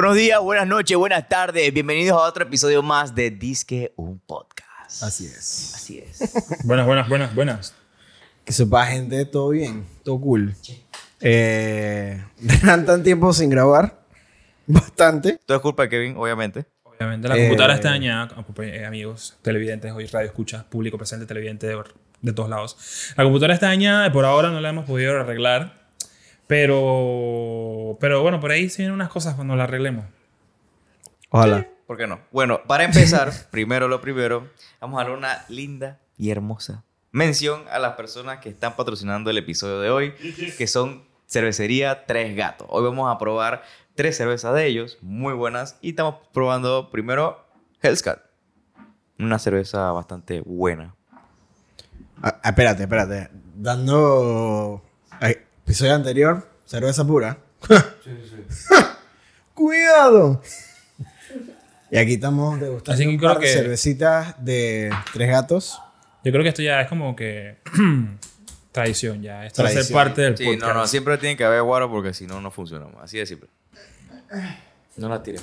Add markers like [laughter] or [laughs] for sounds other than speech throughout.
Buenos días, buenas noches, buenas tardes. Bienvenidos a otro episodio más de Disque un Podcast. Así es. Así es. [laughs] Buenas, buenas, buenas, buenas. Que sepa, gente, todo bien, todo cool. Eh, [laughs] tan tiempo sin grabar. [laughs] Bastante. Todo es culpa de Kevin, obviamente. Obviamente la Eh, computadora está dañada, eh, amigos televidentes, hoy radio escucha, público presente, televidente de, de todos lados. La computadora está dañada y por ahora no la hemos podido arreglar. Pero, pero bueno, por ahí se vienen unas cosas cuando la arreglemos. Ojalá. ¿Por qué no? Bueno, para empezar, [laughs] primero lo primero, vamos a dar una linda y hermosa mención a las personas que están patrocinando el episodio de hoy, que son Cervecería Tres Gatos. Hoy vamos a probar tres cervezas de ellos, muy buenas, y estamos probando primero Hellscat, una cerveza bastante buena. Ah, ah, espérate, espérate. Dando. ay, episodio anterior, cerveza pura. [laughs] ¡Cuidado! Y aquí estamos degustando Así que un creo par de que- cervecitas de tres gatos. Yo creo que esto ya es como que [clears throat] tradición ya. Esto va a ser Tradición. parte del Sí, podcast. no, no, siempre tiene que haber guaro porque si no, no funcionamos. Así de simple. No la tires.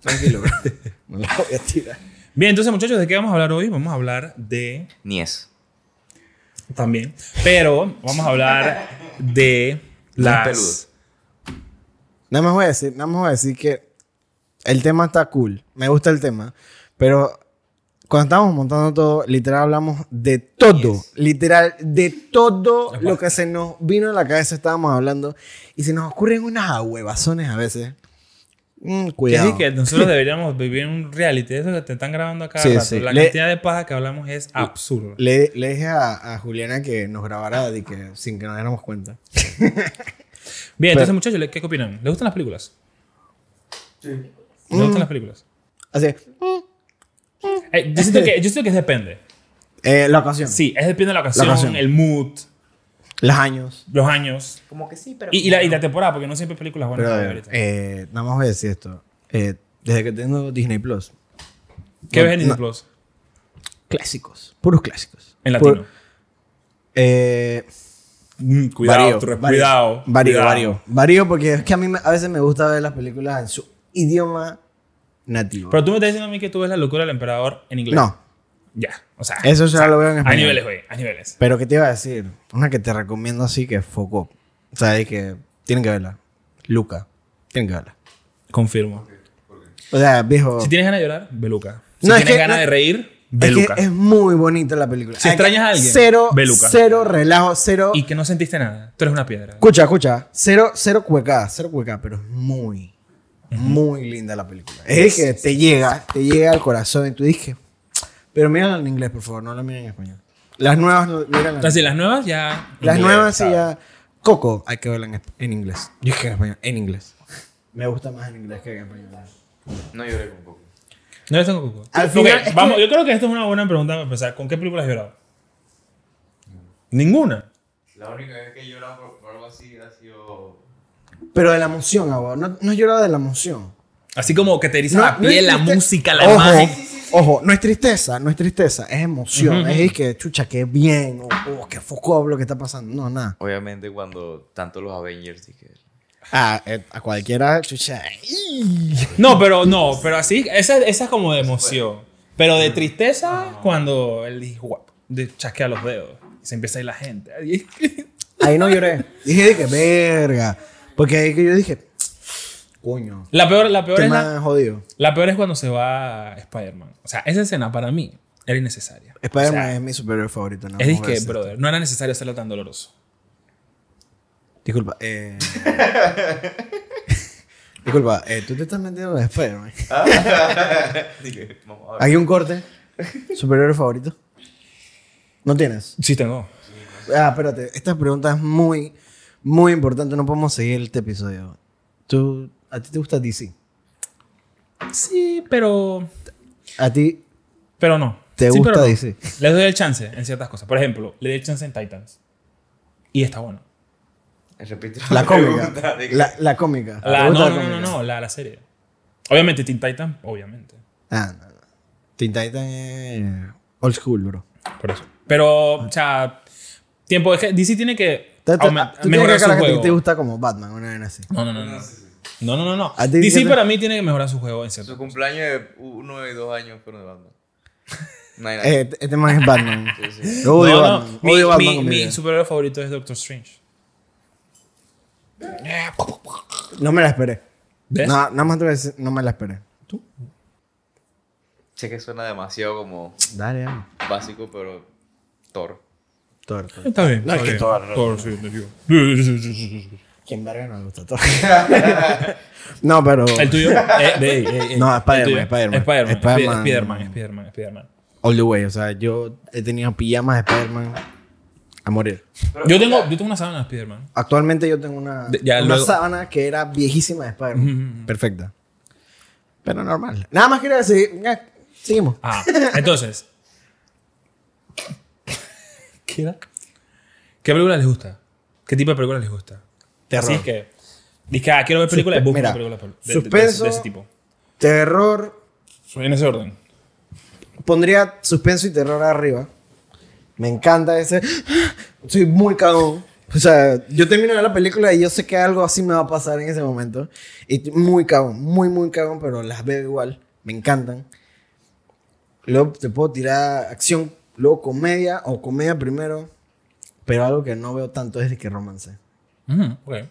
Tranquilo, bro. [laughs] No la voy a tirar. Bien, entonces muchachos, ¿de qué vamos a hablar hoy? Vamos a hablar de... Ni es. También. Pero vamos a hablar de las... Nada más voy a decir, nada más voy a decir que el tema está cool. Me gusta el tema. Pero cuando estábamos montando todo, literal hablamos de todo. Yes. Literal, de todo lo que se nos vino a la cabeza estábamos hablando. Y se nos ocurren unas ahuevazones a veces. Mm, Que cuidado. sí, que nosotros [laughs] deberíamos vivir un reality. Eso que te están grabando acá. Sí, rato. sí. La Le- cantidad de paja que hablamos es absurda. Le, le dije a, a Juliana que nos grabara de que, sin que nos diéramos cuenta. [laughs] Bien, entonces muchachos, ¿le- ¿qué opinan? ¿Les gustan las películas? Sí. ¿Les Mm. gustan las películas? Así, Eh, yo, siento que, yo siento que depende. eh, la ocasión. Sí, es depende de la ocasión, ocasión. el mood, Los años. los años. Como que sí, pero. Y, y la, y la temporada, porque no siempre hay películas buenas. Pero, ver eh, nada más voy a decir esto. Eh, desde que tengo Disney Plus, ¿Qué no, ves en Disney no. Plus? clásicos, puros clásicos. En Pur- latino. eh, Mm, cuidado, varío, tu- varío, cuidado. Varío, cuidado. varío. Varío porque es que a mí me- a veces me gusta ver las películas en su idioma nativo. Pero tú me estás diciendo a mí que tú ves la locura del emperador en inglés. no, Ya, o sea. eso ya lo veo en A español. niveles, güey, a niveles. Pero ¿qué te iba a decir? Una que te recomiendo así que foco. O sea, es que tienen que verla. Luca. Tienen que verla. Confirmo. O sea, viejo. Si tienes ganas de llorar, ve Luca. Si No, es tienes ganas no- de reír, ve es que es muy bonita la película. Si extrañas a alguien, Cero, ve Luca. cero relajo, cero. Y que no sentiste nada. Tú eres una piedra. Escucha, escucha. Cero, cero cuecada, cero cuecada, pero es muy, muy linda la película. Es que te llega, te llega al corazón y tú dije, pero mírala en inglés, por favor, no la miren en español. Las nuevas, no- mírenla en- Así, las nuevas ya. Las inglés, nuevas sí ya. Coco, hay que verla en, en inglés. Yo dije en español, en inglés. Me gusta más en inglés que en español. No lloré con poco. No les tengo coco. Al final, vamos, que- yo creo que esta es una buena pregunta para empezar. ¿Con qué película has llorado? Ninguna. La única vez que he llorado por, por algo así ha sido. Pero de la emoción, agua. No, no lloraba de la emoción. Así como que te eriza No, la no piel, la triste- música, la ojo, imagen. Ojo, no es tristeza, no es tristeza, es emoción. Ujú. Es que, chucha, qué bien, o oh, qué foco lo que está pasando. No, nada. Obviamente, cuando tanto los Avengers dije. Ah, eh, a cualquiera, chucha. No, pero no, pero así, esa, esa es como de emoción. Pero de tristeza, cuando él dijo, de chasquea los dedos. Y se empieza a ir la gente. Ahí no lloré. Dije de que verga. Porque ahí que yo dije, coño, La peor, la peor qué es la, jodido. la peor es cuando se va Spider-Man. O sea, esa escena para mí era innecesaria. Spider-Man O sea, es mi superhéroe favorito. No es disque, brother, no era necesario hacerlo tan doloroso. Disculpa, eh. [laughs] Disculpa, eh, tú te estás metiendo en Spider-Man. [laughs] Dije, vamos a ver. ¿Hay un corte? ¿Superhéroe favorito? ¿No tienes? Sí tengo. Ah, espérate. Esta pregunta es muy, muy importante. No podemos seguir este episodio. ¿Tú, ¿A ti te gusta DC? Sí, pero... ¿A ti Pero no. te Sí, gusta pero no. DC? Le doy el chance en ciertas cosas. Por ejemplo, le doy el chance en Titans. Y está bueno. Repite La cómica. La, la cómica. ¿Te La- no, la no, no, cómica? no, la, la serie. Obviamente, Teen Titan, obviamente. Ah, no, no. Teen Titan es old school, bro. Por eso. Pero, o sea, tiempo. Es que DC tiene que tú- aument- tú que mejorar su que juego. te gusta como Batman, una vez así. No, no, no. no. No, no, no, no. ¿A ti DC te- para mí tiene que mejorar su juego en cierto. Su cumpleaños de uno y dos años fueron de Batman. [laughs] No hay nada. Este este man es Batman. [laughs] Sí, sí. Yo odio No, no. Mi, Odio Batman mi- con mi mi vida. superhéroe favorito es Doctor Strange. No me la esperé. ¿Ves? No, nada más te voy a decir, no me la esperé. ¿Tú? Sé que suena demasiado como Dale, dale. básico, pero Thor. Thor. Está bien. No, es que. Thor- Thor, sí, te digo. [laughs] ¿Quién verga no le gusta Thor? [laughs] no, pero... El tuyo. [laughs] Eh, eh, eh, No, el Spider-Man. Spider-Man. Spider-Man. Spider-Man. Spider-Man. Spider-Man. Spider-Man. All the way. O sea, yo he tenido pijamas de Spider-Man a morir. Yo tengo, yo tengo una sábana de Spider-Man. Actualmente yo tengo una, De- ya una luego- sábana que era viejísima de Spider-Man. Perfecta. Pero normal. Nada más quería decir... ya, Seguimos. Ah, entonces. [laughs] ¿Qué era? ¿Qué película les gusta? ¿Qué tipo de película les gusta? Terror. Así es que. Dice ah, quiero ver películas, Suspe- mira, una película de, de- de- suspenso. de ese tipo. Terror... En ese orden. Pondría suspenso y terror arriba. Me encanta ese... Soy muy cagón. O sea, yo termino de ver la película y yo sé que algo así me va a pasar en ese momento. Y muy cagón, muy, muy cagón, pero las veo igual. Me encantan. Luego te puedo tirar acción, luego comedia o comedia primero. Pero algo que no veo tanto es de que romance. Ahí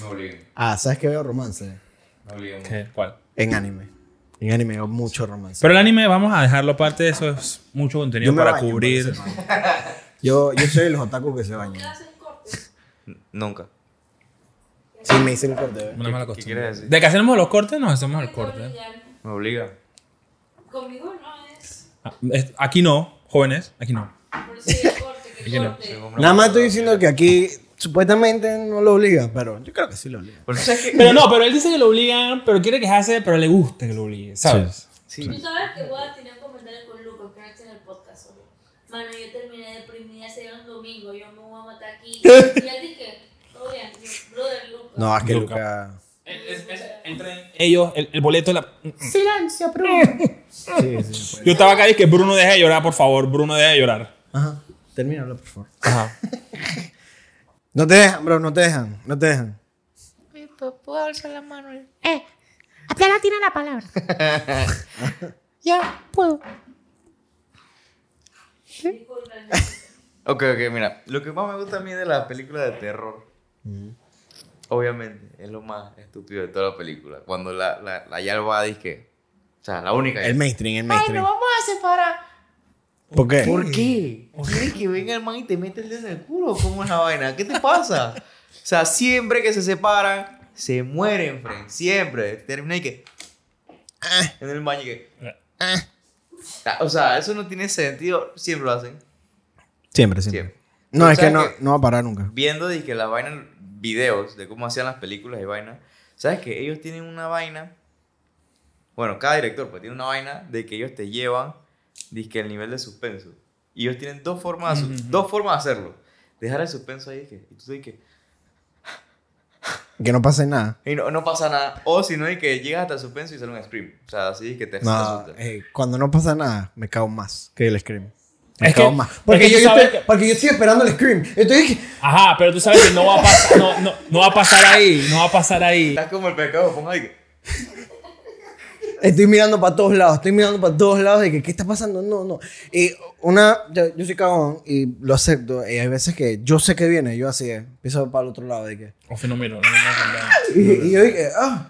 me obligan. Ah, ¿sabes qué veo romance? Me obligan. ¿Qué? ¿Cuál? En anime. En anime veo mucho romance. Pero el anime, vamos a dejarlo aparte de eso, es mucho contenido Yo me para baño cubrir. Yo, yo soy de los otakus que se bañan. Nunca. Sí, me hice el corte. ¿ves? Una mala ¿Qué costumbre. quieres decir? De que hacemos los cortes, nos hacemos el corte. Me obliga. Conmigo no es. Ah, es- Aquí no, jóvenes, aquí no. Por eso digo corte, que que no. corte. Nada más estoy diciendo que aquí supuestamente no lo obliga, pero yo creo que sí lo obliga. Pero tú sabes que... Pero no, pero él dice que lo obligan, pero quiere quejarse, pero le gusta que lo obliguen, ¿sabes? Sí. Tú sabes que voy a tener un comentario con Lucas que no está en el podcast hoy. Mano, yo terminé deprimida ese día un domingo, yo me voy a matar aquí. [laughs] Y él dije, todo bien, yo, brother Lucas. No, es que Luca. Luca. Ellos, el, el boleto de la. Silencio, Bruno. sí, sí, pues. Yo estaba acá y que Bruno deje de llorar, por favor. Bruno deje de llorar. Ajá. Termínalo, por favor. Ajá. [laughs] No te dejan, bro, no te dejan, no te dejan. ¿Puedo alzar la mano? Eh, Abdala tiene la palabra. [laughs] ya, puedo. Ok, ok, mira. Lo que más me gusta a mí de las películas de terror, obviamente, es lo más estúpido de toda la película. Cuando la, la, la Yalva dice que... O sea, la única... El mainstream, el Ay, mainstream. nos vamos a separar. ¿Por qué? ¿Por qué? [laughs] ¿Quieres que venga el man y te mete el dedo en el culo? ¿Cómo es la vaina? ¿Qué te pasa? O sea, siempre que se separan, se mueren, friend. Siempre. Termina y que... ah, En el baño y que... ah. O sea, eso no tiene sentido. Siempre lo hacen. Siempre, siempre. Siempre. No, es que ¿sabes no, no va a parar nunca. viendo de que las vainas, videos de cómo hacían las películas y vainas, ¿sabes que ellos tienen una vaina? Bueno, cada director pues tiene una vaina de que ellos te llevan, que el nivel de suspenso. Y ellos tienen dos formas, dos formas de hacerlo. Dejar el suspenso ahí que, y tú sabes que Que no pase nada. y no, no pasa nada. O si no, y que llegas hasta el suspenso y sale un scream. O sea, así que te, No, asusta. eh, cuando no pasa nada, me cago más que el scream. Me Es cago que- más. es Porque, que yo, yo estoy, que- porque yo estoy esperando el scream. Estoy Ajá, pero tú sabes que no va a pasar, no, no, no va a pasar ahí, no va a pasar ahí. Estás como el pecado, ponga ahí que... Estoy mirando para todos lados, estoy mirando para todos lados de que qué está pasando, no, no. Y una, yo, yo soy cagón y lo acepto. Y hay veces que yo sé que viene, yo así es, empiezo para el otro lado de que. O no miro, no, no, no, [laughs] Y, y yo dije, ah,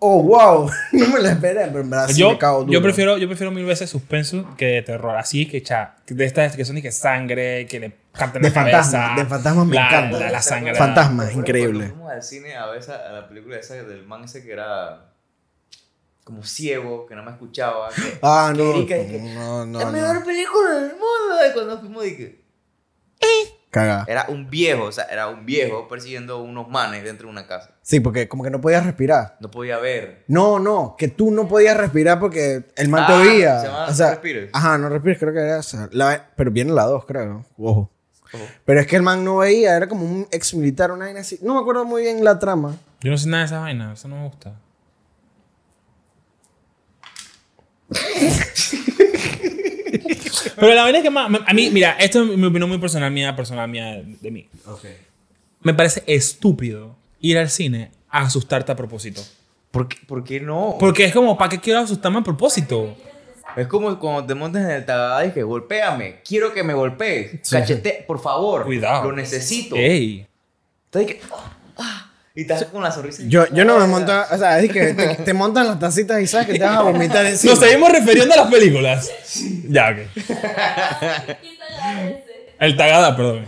oh, wow, [laughs] no me la esperé, pero en verdad sí yo, me cago duro. yo prefiero yo prefiero mil veces suspenso que de terror así que cha, de estas que son de que sangre que le cantan De la cabeza fantasmas, de fantasmas me la, encanta. la, la sangre Fantasmas, ¿Te acuerdas increíble. Cuando fuimos al cine a ver esa, a la película esa del man ese que era como ciego, que no me escuchaba. que- [gasps] Ah, que no, Erika dije, no, no, la no. mejor película del mundo. Y cuando fuimos dije, Caga. era un viejo, o sea, era un viejo persiguiendo unos manes dentro de una casa. Sí, porque como que no podías respirar. No podía ver. No, no, que tú no podías respirar porque el man te Ah, oía. se llama o sea, No respires. Ajá, no respires, creo que era esa. La- pero viene la dos, creo. Ojo. Ojo. Pero es que el man no veía, era como un ex militar, una vaina así. No me acuerdo muy bien la trama. yo no sé nada de esa vaina eso no me gusta pero la vaina es que más a mí mira esto es mi opinión muy personal mía personal mía de mí me parece estúpido ir al cine a asustarte a propósito. ¿Por qué, por qué no? Porque es como, ¿para qué quiero asustarme a propósito? Es como cuando te montas en el tagada y que golpéame. Quiero que me golpees. Cachete, por favor. Cuidado. Lo necesito. Ey. Entonces que. ah, y estás con la sonrisa. Yo, yo no me monto, o sea, es que te, te montan las tacitas y sabes que te vas a vomitar [laughs] encima. Nos seguimos refiriendo a las películas. Ya, ok. [laughs] El tagada, perdón.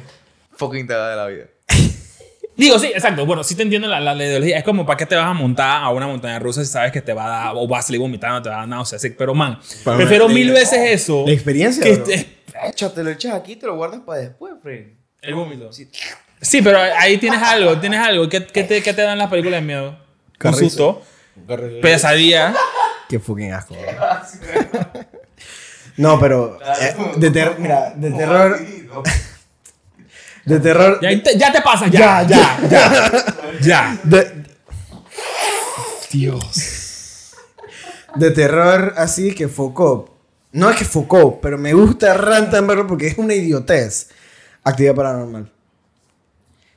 Fucking tagada de la vida. [laughs] Digo, sí, exacto. Bueno, sí te entiendo la, la, la ideología. Es como, ¿para qué te vas a montar a una montaña rusa si sabes que te va a dar, o vas a salir vomitando, te va a dar náuseas? Sí, Pero, man, Para prefiero mil veces eso La experiencia, que bro. este- Échate, lo echas aquí y te lo guardas para después, friend. el vómito. Sí. Sí, pero ahí tienes algo, tienes algo. ¿Qué, qué te, qué te dan las películas de miedo? Un Carrizo. susto, pesadilla. Qué fucking asco. bro. No, pero eh, de ter- mira, de terror, de terror, Ya, te- ya te pasa, ya, ya, ya, ya. de, de terror así que Foucault. No es que Foucault, pero me gusta Rantan verlo porque es una idiotez. Actividad paranormal.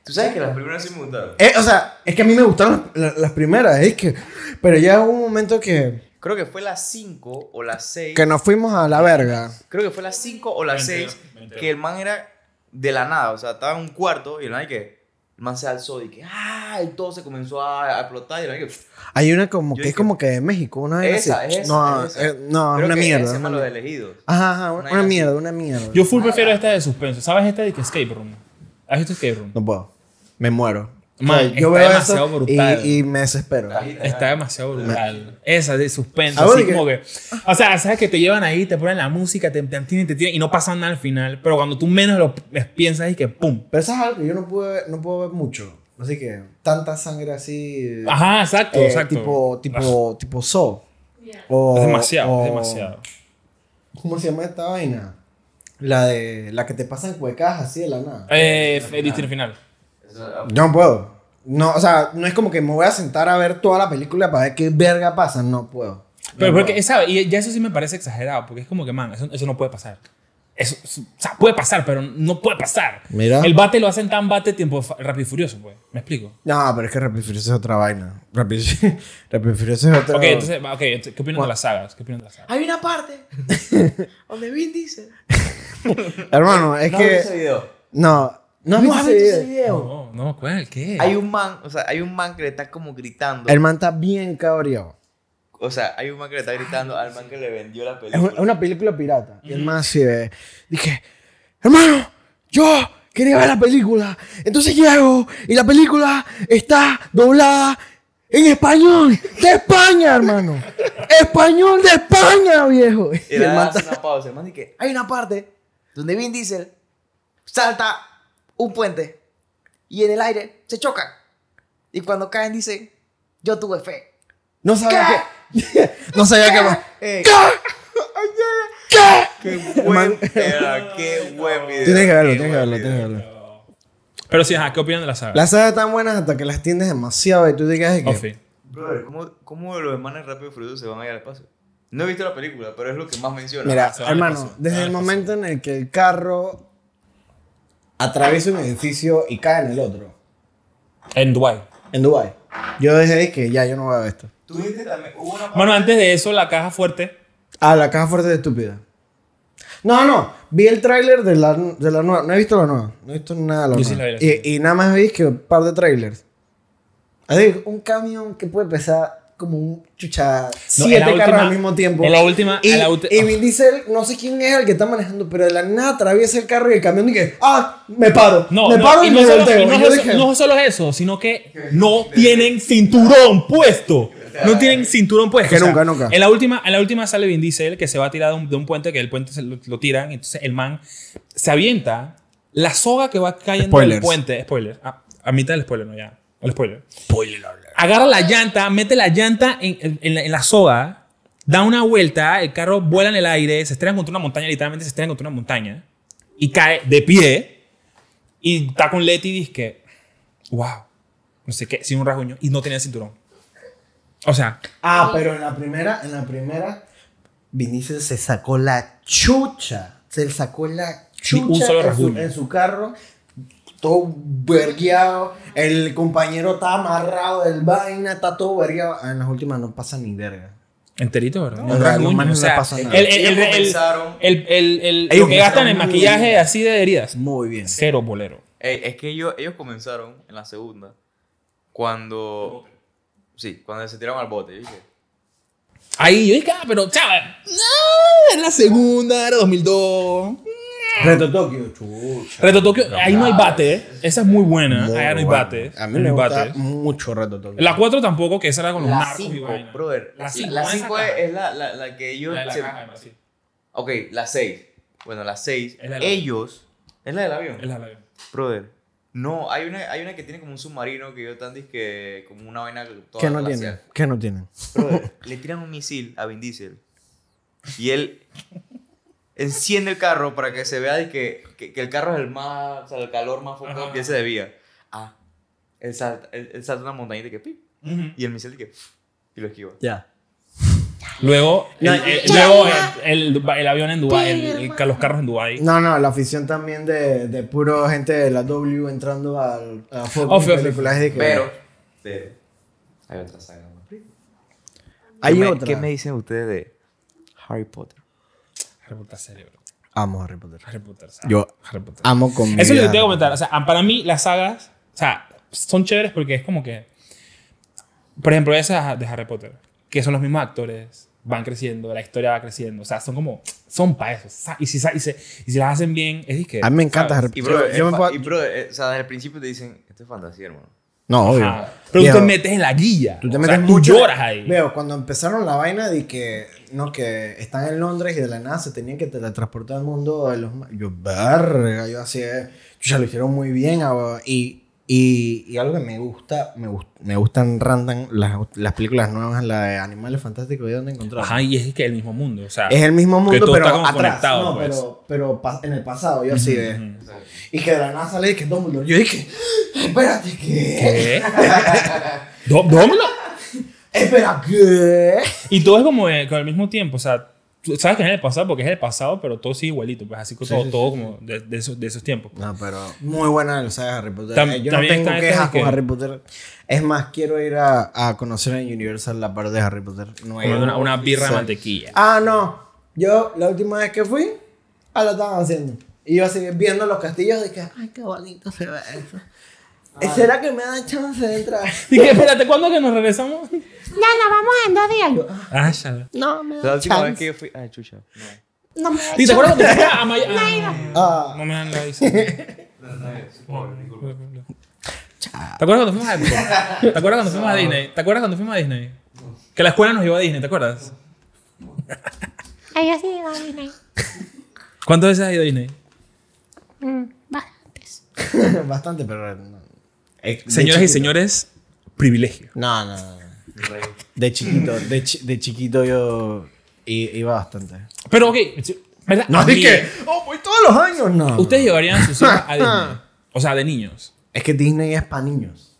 Tú sabes que las primeras sí me gustaron. Eh, o sea, es que a mí me gustaron las, las- primeras, es que, pero ya hubo un momento que, Creo que fue las 5 o las 6. que nos fuimos a la verga. Creo que fue las 5 o las Mentira, 6 mentira. que el man era de la nada. O sea, estaba en un cuarto y el man que. El man se alzó y que. ¡Ah! Y todo se comenzó a, a explotar. Y el man que. Hay una como que es dije, como que de México, una Esa, así. esa, no, esa. eh, no, es Creo una que mierda. ese es es los mierda. elegidos. Ajá, ajá, Una una, vaina así. mierda, una mierda. Yo full prefiero esta de suspenso. ¿Sabes esta de que Escape Room? ¿Has visto Escape Room? No puedo. Me muero. Man, O sea, está demasiado brutal. y, y me desespero. Está demasiado brutal. Esa de suspenso. Ahora Así que- como que. O sea, sabes que te llevan ahí, te ponen la música, te, te te tienen y no pasa nada al final. Pero cuando tú menos lo piensas y que ¡pum! Pero eso es algo que yo no puedo, ver- no puedo ver mucho. Así que tanta sangre así. Ajá, exacto, eh, exacto. Tipo, tipo, tipo So. Ya. O, Es demasiado, o- es demasiado. ¿Cómo se llama esta vaina? La de. La que te pasan cuecas así de la nada. Eh, destino final. Yo no puedo. No, o sea, no es como que me voy a sentar a ver toda la película para ver qué verga pasa. No puedo. Pero No porque, puedo. ¿sabes? Y ya eso sí me parece exagerado, porque es como que, man, eso, eso no puede pasar. Eso, eso- o sea, puede pasar, pero no puede pasar. Mira. El bate lo hacen tan bate tiempo rápido y furioso, pues. ¿Me explico? No, pero es que Rápido y Furioso es otra vaina. [laughs] Rápido, y- Furioso es otra Ok, entonces, va, ok, entonces, ¿qué opinan de las sagas? ¿Qué opinan de las sagas? Hay una parte [laughs] donde Vin dice. Hermano, es ¿No has visto que. ese video? No, no, ¿No has visto visto ese ese video. No, ¿cuál? ¿Qué? Hay un man, o sea, hay un man que le está como gritando. El man está bien cabreado. O sea, hay un man que le está gritando al man que le vendió la película. una, es una película pirata. Y el man así de. Dije, hermano, yo quería ver la película. Entonces llego y la película está doblada en español de España, hermano. Español de España, viejo. Y Y el man hace una pausa. El man dice que hay una parte donde Vin Diesel salta un puente y en el aire se chocan. Y cuando caen dice, yo tuve fe. No sabía que. [laughs] no sabía que. Ey, [laughs] ¿Qué? qué buen, era, qué buen video. Tienes que verlo, qué tienes que verlo, tienes que verlo. Pero sí, ajá, ¿qué opinan de las sagas? Las sagas están buenas hasta que las tiendes demasiado y tú digas de que. Sí. Brother, ¿cómo, ¿cómo los hermanos Rápido y Furioso se van a ir al espacio? No he visto la película, pero es lo que más menciona. Mira, hermano, desde el momento en el que el carro atraviesa un edificio y cae en el otro, En Dubai. en Dubai, yo dije ahí que ya yo no voy a ver esto. Tú dijiste también, hubo una Bueno, antes de eso, la caja fuerte. Ah, la caja fuerte de estúpida. No, no, vi el tráiler de la, de la nueva, no he visto la nueva, no he visto nada de la Yo sí nueva. la vi, la y, y nada más vi que un par de trailers. Así, un camión que puede pesar como un chucha No, siete la carros al mismo tiempo. en la última- Y, en la y Vin Diesel, no sé quién es el que está manejando, pero de la nada atraviesa el carro y el camión dice, ah, me paro. No, me no, paro y, y no me solo, volteo. y no Y yo dije, no solo eso, sino que no tienen cinturón puesto. No tienen cinturón puesto. Que nunca, nunca. En la última, en la última sale Vin Diesel que se va a tirar de un, de un puente, que el puente se lo, lo tiran, y entonces el man se avienta la soga que va cayendo del puente. Spoiler. A, a mitad del spoiler, no ya. El spoiler. Agarra la llanta, mete la llanta en, en- en la, en la soga, da una vuelta, el carro vuela en el aire, se estrella contra una montaña, literalmente se estrella contra una montaña, y cae de pie, y está con Leti y dice que, wow, no sé qué, sin un rasguño, y no tenía cinturón. O sea, Ah, pero en la primera, en la primera, Vinicius se sacó la chucha. Se sacó la chucha un solo en, su, rasguño. en su carro. Todo vergueado. El compañero está amarrado del vaina, está todo vergueado. En las últimas no pasa ni verga. Enterito, ¿verdad? No, no, pasa nada. el, el, el, Ellos el- comenzaron- el- el- el- Ellos lo que gastan en maquillaje bien. así de heridas, Muy bien. cero bolero. Ey, es que ellos, ellos comenzaron en la segunda cuando... Sí, cuando se tiraron al bote. Yo dije, Ahí yo dije, ah, pero chaval, no, en la segunda, era 2002. Reto Tokio, chucha. Reto Tokio, ahí no hay bate, ¿eh? esa es muy buena, Muy ahí no hay bates. A mí me gusta mucho Reto Tokio. La 4 tampoco, que esa era con los la narcos y 5, vaina. brother. La La cinco, 5 ¿no? Esa es, caja. es la, la, la que ellos... La de la se- caja, además, sí. Ok, la 6. Bueno, la 6. Es la del Ellos... ¿Es la del avión? Es la de- Brother. No, hay una, hay una que tiene como un submarino que yo tan que como una vaina toda ¿Qué no tienen? ¿Qué no tienen? Brother, [laughs] le tiran un misil a Vin Diesel y él enciende el carro para que se vea de que, que, que el carro es el más, o sea, el calor más fuerte que se debía. Ah, él salta, él, él salta una montañita que pi, Ujú. y el misil de que y lo esquiva. Ya. Luego, el, No, el- ya. luego el, el- el avión en Dubái, el, el- los carros en Dubái. No, no, la afición también de, de puro gente de la W entrando al, a Oh, películas de que- Pero, pero, hay otra saga más hay ¿Qué me. ¿Qué me dicen ustedes de Harry Potter? Harry Potter serio, bro. Amo Harry Potter. Harry Potter. Yo Harry Potter. amo con Eso es lo que te voy a comentar. O sea, para mí las sagas, o sea, son chéveres porque es como que, por ejemplo, esas de Harry Potter, que son los mismos actores, van creciendo, la historia va creciendo, o sea, son como, son para eso. Y si, y se- y si las hacen bien, es disque. A mí me encanta ¿sabes? Harry Y Potter. bro, Yo- yo me puedo- y bro, eh, o sea, desde el principio te dicen, esto es fantasía, hermano. No, obvio. Ajá. Pero tú te metes en la guilla. Tú te o metes sea, mucho. Tú lloras ahí. Veo, cuando empezaron la vaina de que, no, que están en Londres y de la nada se tenían que teletransportar al mundo de los... Yo, verga, yo así, eh, ya lo hicieron muy bien. ah, Y, y, y algo que me gusta, me, gust- me gustan random las, las películas nuevas, la de Animales Fantásticos, ¿y dónde encontrar? Ajá, y es que el mismo mundo. O sea, Es el mismo mundo, todo pero está atrás. no, pues. pero, pero en el pasado, yo así de... Y que de la nada sale y que Dumbledore. Yo dije, [gasps] espérate, ¿qué? ¿Qué? [laughs] ¿Dó- ¿Dumbledore? Espera, ¿qué? Y todo es como de- con el mismo tiempo, o sea, tú sabes que es en el pasado porque es el pasado, pero todo sigue igualito, pues así que todo, sí, todo sí, como de, de esos, de esos tiempos. No, pero muy buena la saga de Harry Potter. Tam- Eh, yo no tengo quejas con que- Harry Potter. Es más, quiero ir a, a conocer en Universal la parte de Harry Potter. No ido. una, una birra de mantequilla. Ah, no. Yo, la última vez que fui, ah, lo estaban haciendo. Y yo así viendo los castillos que, ay, qué bonito se ve eso. Ah. ¿Será que me dan chance de entrar? [laughs] Y que, espérate, ¿cuándo que nos regresamos? No, no, vamos en dos días. Yo, Ah, ya. no, me La da última vez chance. que yo fui... Ay, chucha. No. No me da ¿Y te acuerdas cuando fuimos a Miami? Ah, No me dan la visa. [laughs] ¿Te acuerdas cuando fuimos a ¿Te acuerdas cuando fuimos a Disney? ¿Te acuerdas cuando fuimos a Disney? Que la escuela nos llevó a Disney, ¿te acuerdas? Ay, yo sí digo Disney. ¿Cuántas veces has ido a Disney? Mm, bastantes. [laughs] bastante, pero. no. Eh, Señoras y señores, privilegio. No, no, no. De chiquito, de, chi- de chiquito yo i- iba bastante. Pero, ok, ¿verdad? No, es que, oh, voy todos los años, no. Ustedes llevarían a sus hijos a Disney. [laughs] O sea, de niños. Es que Disney es para niños.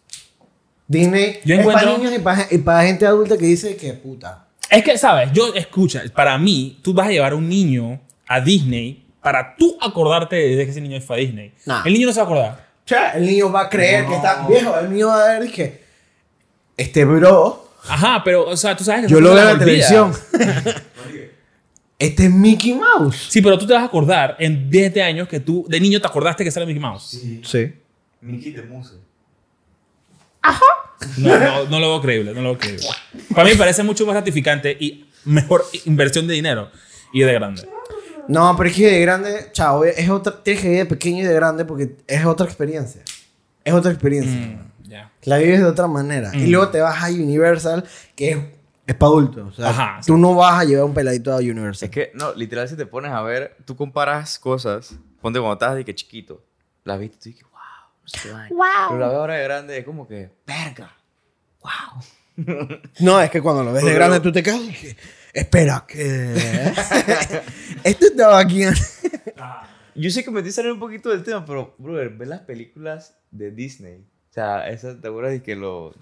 Disney Yo es para encuentro- niños y para, y para gente adulta que dice que puta. Es que, ¿sabes? Yo, escucha, para mí, tú vas a llevar a un niño a Disney para tú acordarte de que ese niño fue a Disney. Nah. El niño no se va a acordar. O sea, el niño va a creer que está viejo. El niño va a ver que este bro, Ajá, pero, o sea, tú sabes que yo lo veo en la televisión. [laughs] [laughs] este es Mickey Mouse. Sí, pero tú te vas a acordar en 10 años que tú de niño te acordaste que sale Mickey Mouse. Sí. Sí. Mickey de Muse. No, no, no lo veo creíble, no lo veo creíble. Para mí me parece mucho más gratificante y mejor inversión de dinero y de grande. No, pero es que de grande, chao, es otra, tienes que ir de pequeño y de grande porque es otra experiencia. Es otra experiencia. Mm, ya. La vives de otra manera. Y Mm. luego te vas a Universal, que es, es para adultos. O sea, Ajá, tú no vas a llevar un peladito a Universal. Es que, no, literal, si te pones a ver, tú comparas cosas. Ponte cuando estabas de que chiquito. La viste y tú dices, wow, no sé qué vaina. Pero la Wow. veo ahora de grande, es como que, verga. Wow. No, es que cuando lo ves de grande tú te quedas y espera, que [laughs] Esto estaba aquí. antes. Yo sé que me estoy saliendo un poquito del tema, pero, brother, ves las películas de Disney. O sea, esas, ¿te acuerdas de que lo.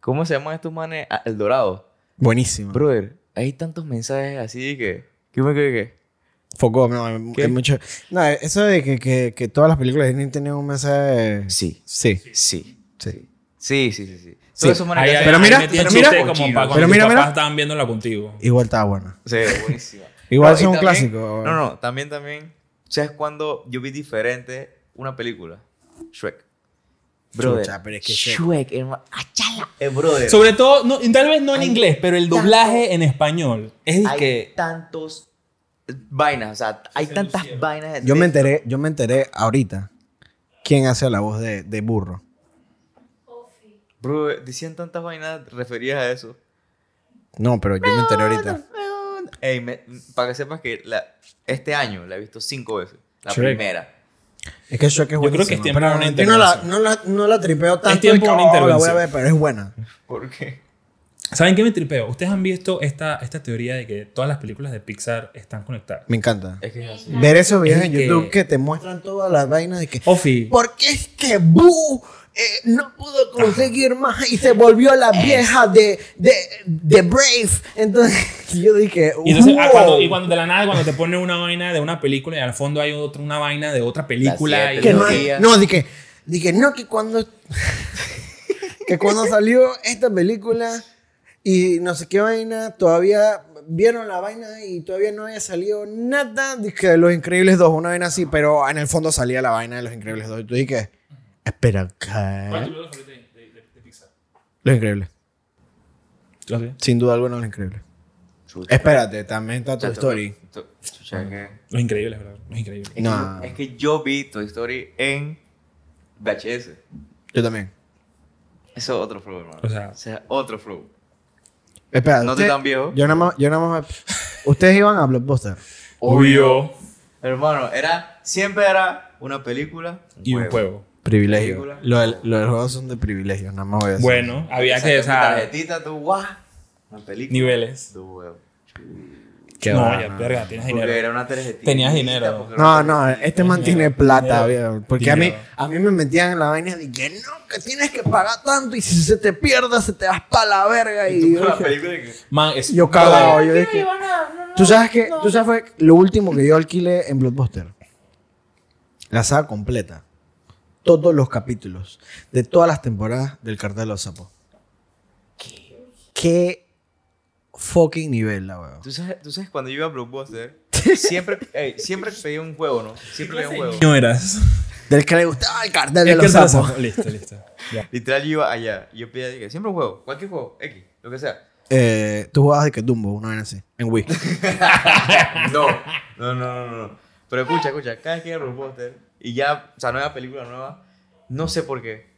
¿Cómo se llaman estos manes? Ah, El Dorado. Buenísimo. Brother, hay tantos mensajes así que. ¿Qué me cree que? Focó, no, hay mucho. No, eso de que, que, que todas las películas de Disney tenían un mensaje. Sí. Sí. Sí. Sí. Sí, sí, sí. sí. Sí. Todo eso man, Ahí- ahí- Pero mira, pero mira- como para pero mira, mira. estaban viéndola contigo. Igual estaba buena. Sí, [laughs] buenísima. Igual No, es un también- clásico. No, no, también, también. ¿Sabes cuando yo vi diferente una película? Shrek. Brother. Chucha, pero es que Shrek- hermano. Achala. Eh, brother. Sobre todo, no, tal vez no en Hay inglés, pero el doblaje en español. Es hay que. tantos vainas, o sea, hay tantas vainas. Yo me enteré, yo me enteré ahorita quién hace la voz de, de burro. Bro, decían tantas vainas referidas a eso. No, pero yo me enteré ahorita. Ey, me- para que sepas que la- este año la he visto cinco veces. La Shrek. primera. Es que Shrek es Yo creo que buenísima, es tiempo pero de una yo no la, no, la, no la tripeo tanto. tiempo de una "Oh, La voy a intervención". ver, pero es buena. [laughs] ¿Por qué? ¿Saben qué me tripeo? Ustedes han visto esta, esta teoría de que todas las películas de Pixar están conectadas. Me encanta. Es que es así. Ver esos videos Es en que- YouTube que te muestran todas las vainas de que. Ofi. Porque es que Boo eh, no pudo conseguir más y se volvió la vieja de, de, de Brave. Entonces [laughs] yo dije. Y, entonces, ah, "Wow". cuando, y cuando de la nada, cuando te ponen una vaina de una película y al fondo hay otra, una vaina de otra película. siete, y- Que no, no, dije, dije, no, que cuando. [laughs] que cuando salió esta película y no sé qué vaina, todavía vieron la vaina y todavía no había salido nada. Dije, Los Increíbles 2, una vaina así, pero en el fondo salía la vaina de Los Increíbles 2. Y tú dije, espera, ¿qué? Los Increíbles. ¿Lo sé? Sin duda alguna, Los Increíbles. Chucha. Espérate, también está Toy Story. to- Chucha, que... Los increíbles, ¿verdad? Es, No. que, es que yo vi Toy Story en VHS. Yo también. Eso es otro flow, hermano. O sea- otro flow. Espera, No estoy tan viejo. Yo nada más, yo nada más. Ustedes iban a Blockbuster. Obvio. Hermano, era, siempre era una película Y un juego. Privilegio. Lo del- Los del juego son de privilegio, nada más voy a decir. Bueno, había que, o Sacas tu sea, tarjetita, tú, guau. Una película. niveles. Huevo. Qué no, va, ya, no. verga, tienes Porque dinero. era una tarjetita. Tenías dinero. porque era No, una no, este man Dinero, tiene plata, dinero, viejo. Porque a mí, dinero. a mí me metían en la vaina de que no, que tienes que pagar tanto y si se te pierde, se te vas para la verga. Y yo, Una dije- película de que- Man, es yo cagado, yo dije. ¿Tú sabes que, no. tú sabes fue lo último que yo alquilé en Blockbuster? La saga completa. Todos los capítulos de todas las temporadas del Cartel de los Sapos. ¿Qué? fucking nivel, la weón. ¿Tú sabes, tú sabes cuando yo iba a Blockbuster, [laughs] siempre, ey, siempre pedía un juego, ¿no? Siempre pedía un juego. No eras. Del que le gustaba el Cartel de los Sapos. Listo, listo. Ya. Literal, yo iba allá. y Yo pedía dije, siempre un juego, cualquier juego, X, lo que sea. Eh, tú jugabas de que Dumbo, una vez así, en Wii. [laughs] No, no, no, no, no. Pero escucha, escucha, cada vez que iba a Blockbuster y ya, o sea, nueva película nueva, no sé por qué,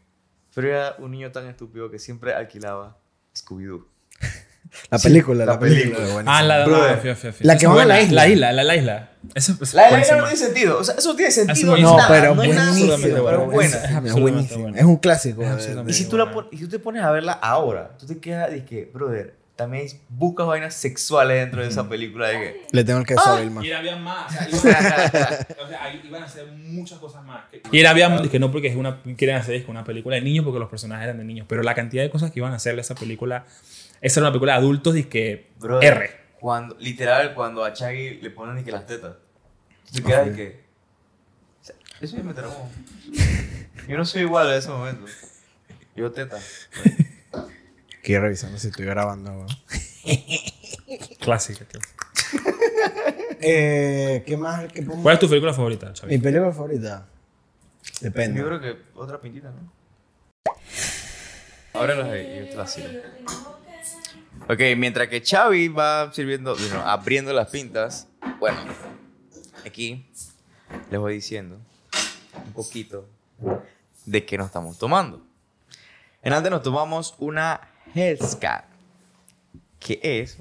pero era un niño tan estúpido que siempre alquilaba Scooby-Doo. [laughs] La película, la, la película. película. Ah, la, Brother. no, fío, fío, fío. La que van a la isla. La isla, la, la isla. Eso es La de la buenísima. isla no tiene sentido, o sea, eso tiene sentido. No, nada, pero no buenísimo. absolutamente pero buena. buena. Es buenísimo. Es un clásico. Es Y si tú, la y si tú te pones a verla ahora, tú te quedas y que, brother, también buscas vainas sexuales dentro de esa película. De que, Le tengo el queso a Vilma. Y era había más. O sea, [laughs] iban, o sea, ahí iban a hacer muchas cosas más. Y era había, que no porque es una, quieren hacer que una película de niños porque los personajes eran de niños, pero la cantidad de cosas que iban a hacerle a esa película, esa era una película de adultos y que brother, R. Cuando, literal, cuando a Chaggy le ponen y que las tetas, tú te quedas y que. o sea, Eso ya me traumó. Yo no soy igual en ese momento. Yo teta. Quiero revisando si estoy grabando. weón. [laughs] Clásica. clásica. Eh, ¿Qué más? ¿Qué pongo? ¿Cuál es tu película favorita, Mi Chavi? película favorita. Depende. Yo creo que otra pintita, ¿no? Ahora las te las sirvo. Ok, mientras que Xavi va sirviendo, bueno, abriendo las pintas, bueno, aquí les voy diciendo un poquito de qué nos estamos tomando. En antes nos tomamos una Hellscat, que es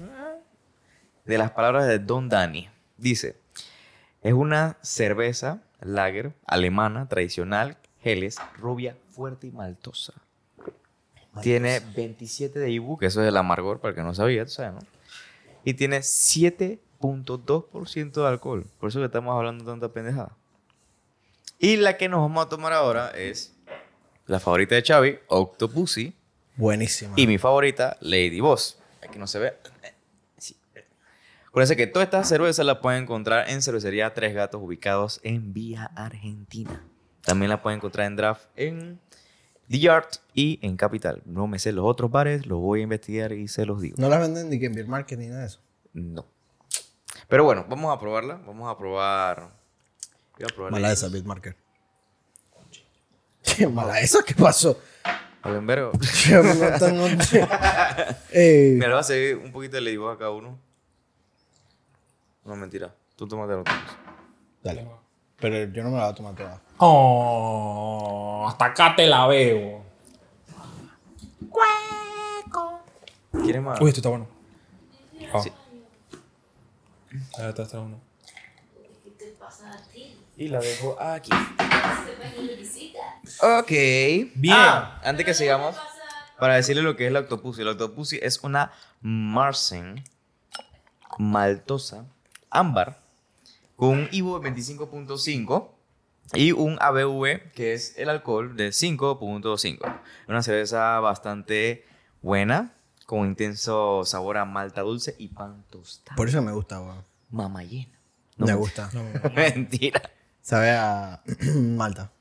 de las palabras de Don Dani. Dice, es una cerveza lager alemana tradicional, Helles, rubia, fuerte y maltosa. Tiene 27 de IBU, que eso es el amargor, para el que no sabía, tú sabes, ¿no? Y tiene 7.2% de alcohol. Por eso que estamos hablando tanta pendejada. Y la que nos vamos a tomar ahora es la favorita de Xavi, Octopussy. Buenísima. Y mi favorita, Lady Boss. Aquí no se ve. Sí. Acuérdense que todas estas cervezas las pueden encontrar en Cervecería Tres Gatos, ubicados en Vía Argentina. También la pueden encontrar en Draft en The Yard y en Capital. No me sé los otros bares, los voy a investigar y se los digo. No las venden ni que en Beer Market ni nada de eso. No. Pero bueno, vamos a probarla. Vamos a probar. Voy a probar Mala esa, Beer Market. ¿Qué mala esa? ¿Qué pasó? [laughs] No tengo... [laughs] Eh, Mira, voy a hacer un poquito de ladybug a cada uno. No, mentira. Tú tómate los tuyos. Dale. Pero yo no me la voy a tomar toda. Oh, hasta acá te la veo. ¿Quieres más? Uy, esto está bueno. Oh. Sí. A ver, está, está uno. ¿Qué te pasa a ti? Y la dejo aquí. Ok. Bien. Ah, antes que sigamos, para decirle lo que es la octopussy. La octopussy es una Marsen maltosa ámbar con un IBU de 25.5 y un ABV que es el alcohol de 5.5. Una cerveza bastante buena con intenso sabor a malta dulce y pan tostado. Por eso me gusta, weón. Mama llena. me gusta. [laughs] Mentira. Sabe a [clears throat] Malta.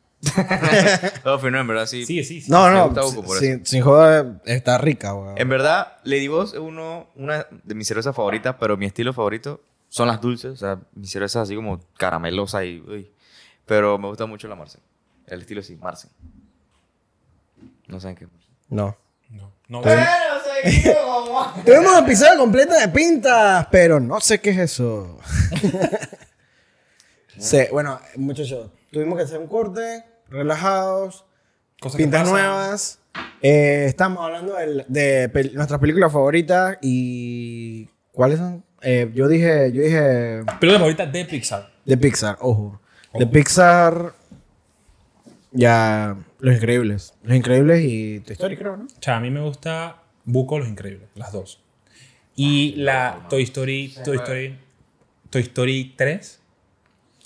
No, pero no, en verdad sí. Sí, sí, sí. No, no, gusta Buco por sin, sin joder, está rica, weón. En verdad, Lady Boss es uno, una de mis cervezas favoritas, pero mi estilo favorito son las dulces. O sea, mis cervezas así como caramelosa y... uy. Pero me gusta mucho la Marsen. El estilo sí, Marsen. No saben qué. No. No, no. [laughs] Tuvimos episodio completo de pintas, pero no sé qué es eso. [laughs] sí, bueno, muchachos, tuvimos que hacer un corte, relajados, Cosas pintas nuevas. Eh, estamos hablando de, pel- nuestras películas favoritas y ¿cuáles son? Eh, yo dije, yo dije Película favorita de Pixar. de Pixar, ojo, de Pixar, ya Los Increíbles, Los Increíbles y Toy Story creo, ¿no? O sea, a mí me gusta Buco Los Increíbles, las dos. Y la Toy Story, Toy Story, Toy Story 3,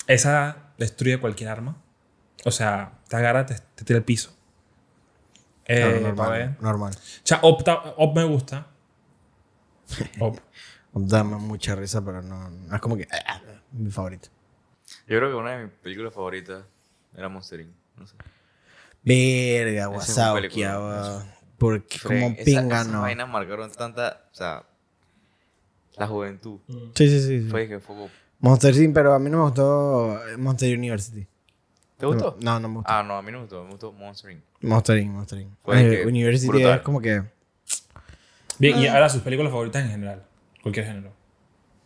esa destruye cualquier arma. O sea, te agarra, te, te tira al piso. Eh, normal, normal. O sea, Op, me gusta. [laughs] Op. Dame mucha risa, pero no, no es como que ah, mi favorito. Yo creo que una de mis películas favoritas era Monster Inc. No sé. Verga, película. Porque como pinga, esas no. vainas marcaron tanta... O sea, la juventud. Sí, sí, sí. sí. Fue que fue... Monster Inc., pero a mí no me gustó eh, Monster University. ¿Te gustó? No, no me gustó. Ah, no, a mí no me gustó. Me gustó Monster Inc. Monster Inc., Monster Inc. Fue Eh, que University brutal. es como que... Bien, Ah. y ahora sus películas favoritas en general. Cualquier género.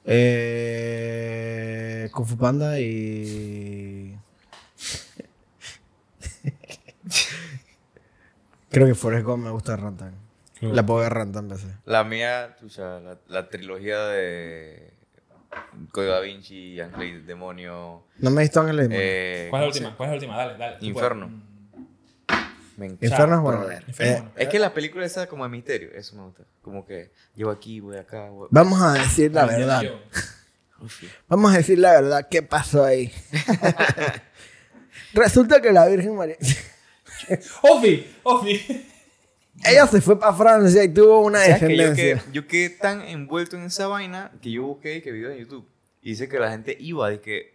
Eh, Kung Fu Panda y... Creo que Forrest Gump me gusta Runtime. La puedo ver Runtime veces. La mía, o sea, la, la trilogía de Código Da Vinci, Ángel y el Demonio. No me he visto Ángel y el Demonio. eh, ¿Cuál es la ¿cómo se- última? ¿Cuál es la última? Dale, dale. Infierno. puedes. Me encanta. Infierno es bueno. Infierno, Eh. Es que las películas esas como de misterio, eso me gusta. Como que llevo aquí, voy acá, voy... Vamos a decir la verdad. Vamos a decir la verdad. ¿Qué pasó ahí? [laughs] Resulta que la Virgen María... Ofi, Ofi. Ella se fue para Francia y tuvo una ¿Sabes que yo, descendencia. quedé, yo quedé tan envuelto en esa vaina que yo busqué que videos en YouTube. Y dice que la gente iba de que...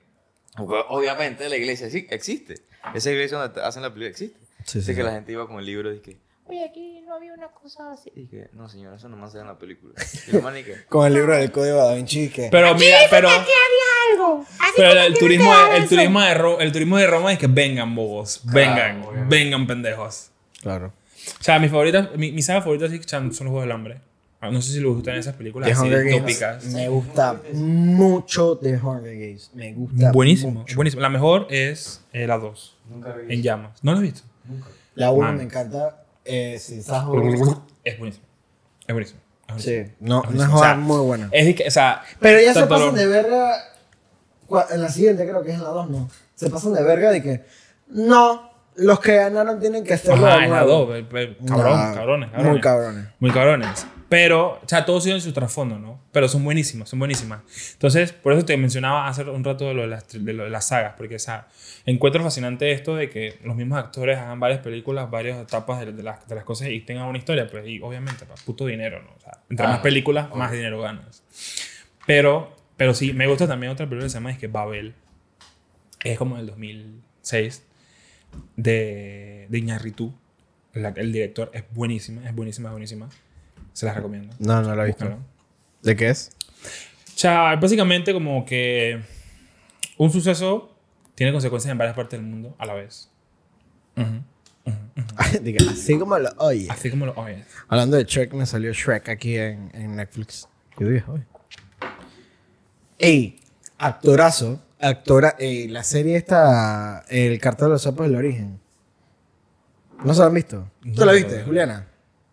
Obviamente la iglesia sí existe. Esa iglesia donde hacen la película existe. Sí, dice sí, que la gente iba con el libro y que... Oye, aquí no había una cosa así. Y que, no señora, eso nomás se en la película. Y el y. [laughs] Con el libro del Código Da Vinci que... Pero mira, pero, Aquí había algo. Así pero el turismo, el eso. turismo de Ro- el turismo de Roma es que vengan bobos, vengan, obviamente. vengan pendejos. Claro. O sea, mis favoritas, mi, mi saga favorita sí son los Juegos del Hambre. Ah, No sé si les gustan esas películas The así Hunger Games. tópicas. Me gusta mucho The Hunger Games. Me gusta Buenísimo, mucho. buenísimo. La mejor es eh, la 2, Nunca en llamas. ¿No la has visto? La 1 Man. me encanta. Eh, sí. Es buenísimo. Es buenísimo. Es buenísimo. Sí, no, Es no es. O sea, muy buena. Es o sea, Pero ya se pasan de verga. En la siguiente, creo que es en la 2, no. Se pasan de verga de que. No, los que ganaron tienen que hacerlo. Ajá, es la nuevo". 2. Cabrón, Nah, cabrones, cabrones. Muy cabrones. Muy cabrones. Pero, o sea, todos tienen su trasfondo, ¿no? Pero son buenísimas, son buenísimas. Entonces, por eso te mencionaba hace un rato de lo de las, de lo de las sagas, porque, o sea, encuentro fascinante esto de que los mismos actores hagan varias películas, varias etapas de, de las, de las cosas y tengan una historia, pues, y obviamente, pa, puto dinero, ¿no? O sea, entre más películas, más dinero ganas. Pero Pero sí, me gusta también otra película que se llama es que Babel. Es como del 2006. De, de Iñárritu. La- el director es buenísima, es buenísima, es buenísima. Se las recomiendo. No, no la he visto. ¿De qué es? O sea, básicamente como que un suceso tiene consecuencias en varias partes del mundo a la vez. Diga, [laughs] así como lo oye. Así como lo oyes. Hablando de Shrek, me salió Shrek aquí en, en Netflix. ¿Qué día hoy? Ey, actorazo. Actora, la serie esta, El cartel de los sapos del origen. ¿No se la han visto? ¿Tú la viste, Juliana?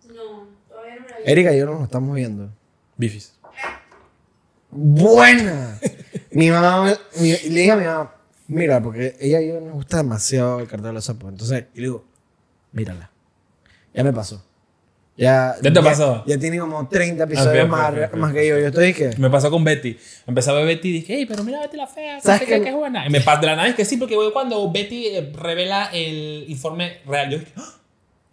No, todavía no la vi. Erika y yo nos estamos viendo. Bifis. ¡Buena! mi mamá, mi- le dije a mi mamá, mira, porque ella y yo nos gusta demasiado el cartel de los sapos. Entonces, y le digo, mírala. Ya me pasó. Ya, ¿Ya te pasó? Ya tiene como 30 episodios ok, más, ok, ok, más que yo. Yo estoy que... Me pasó con Betty. Empecé a ver Betty y dije, hey, pero mira Betty la fea. ¿Sabes ¿Sabes qué? qué? Que es buena. Y me pasó de la nada es que sí, porque cuando Betty eh, revela el informe real, yo dije, "Ah,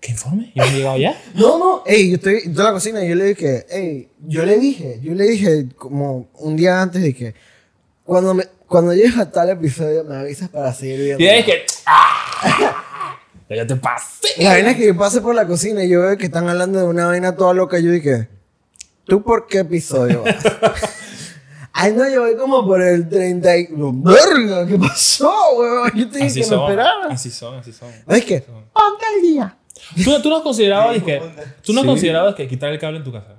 ¿qué informe? ¿Yo no he llegado ya? [laughs] No, no, ey, yo estoy en toda la cocina y yo le dije, ey, yo le dije, yo le dije como un día antes que cuando me, cuando llegues a tal episodio me avisas para seguir viendo. Y es que, [laughs] ¡ah! Ya, te pasé. La vaina es que yo pasé por la cocina y yo veo que están hablando de una vaina toda loca y yo dije, ¿tú por qué episodio vas? [laughs] Ay, no, yo voy como por el 30 y... ¡Verga! ¿Qué pasó, weón? Yo te dije Así que me son, esperara. así son, así son. Es que, ponte el día. ¿Tú, tú no has considerado, dizque, tú no has considerado que quitar el cable en tu casa?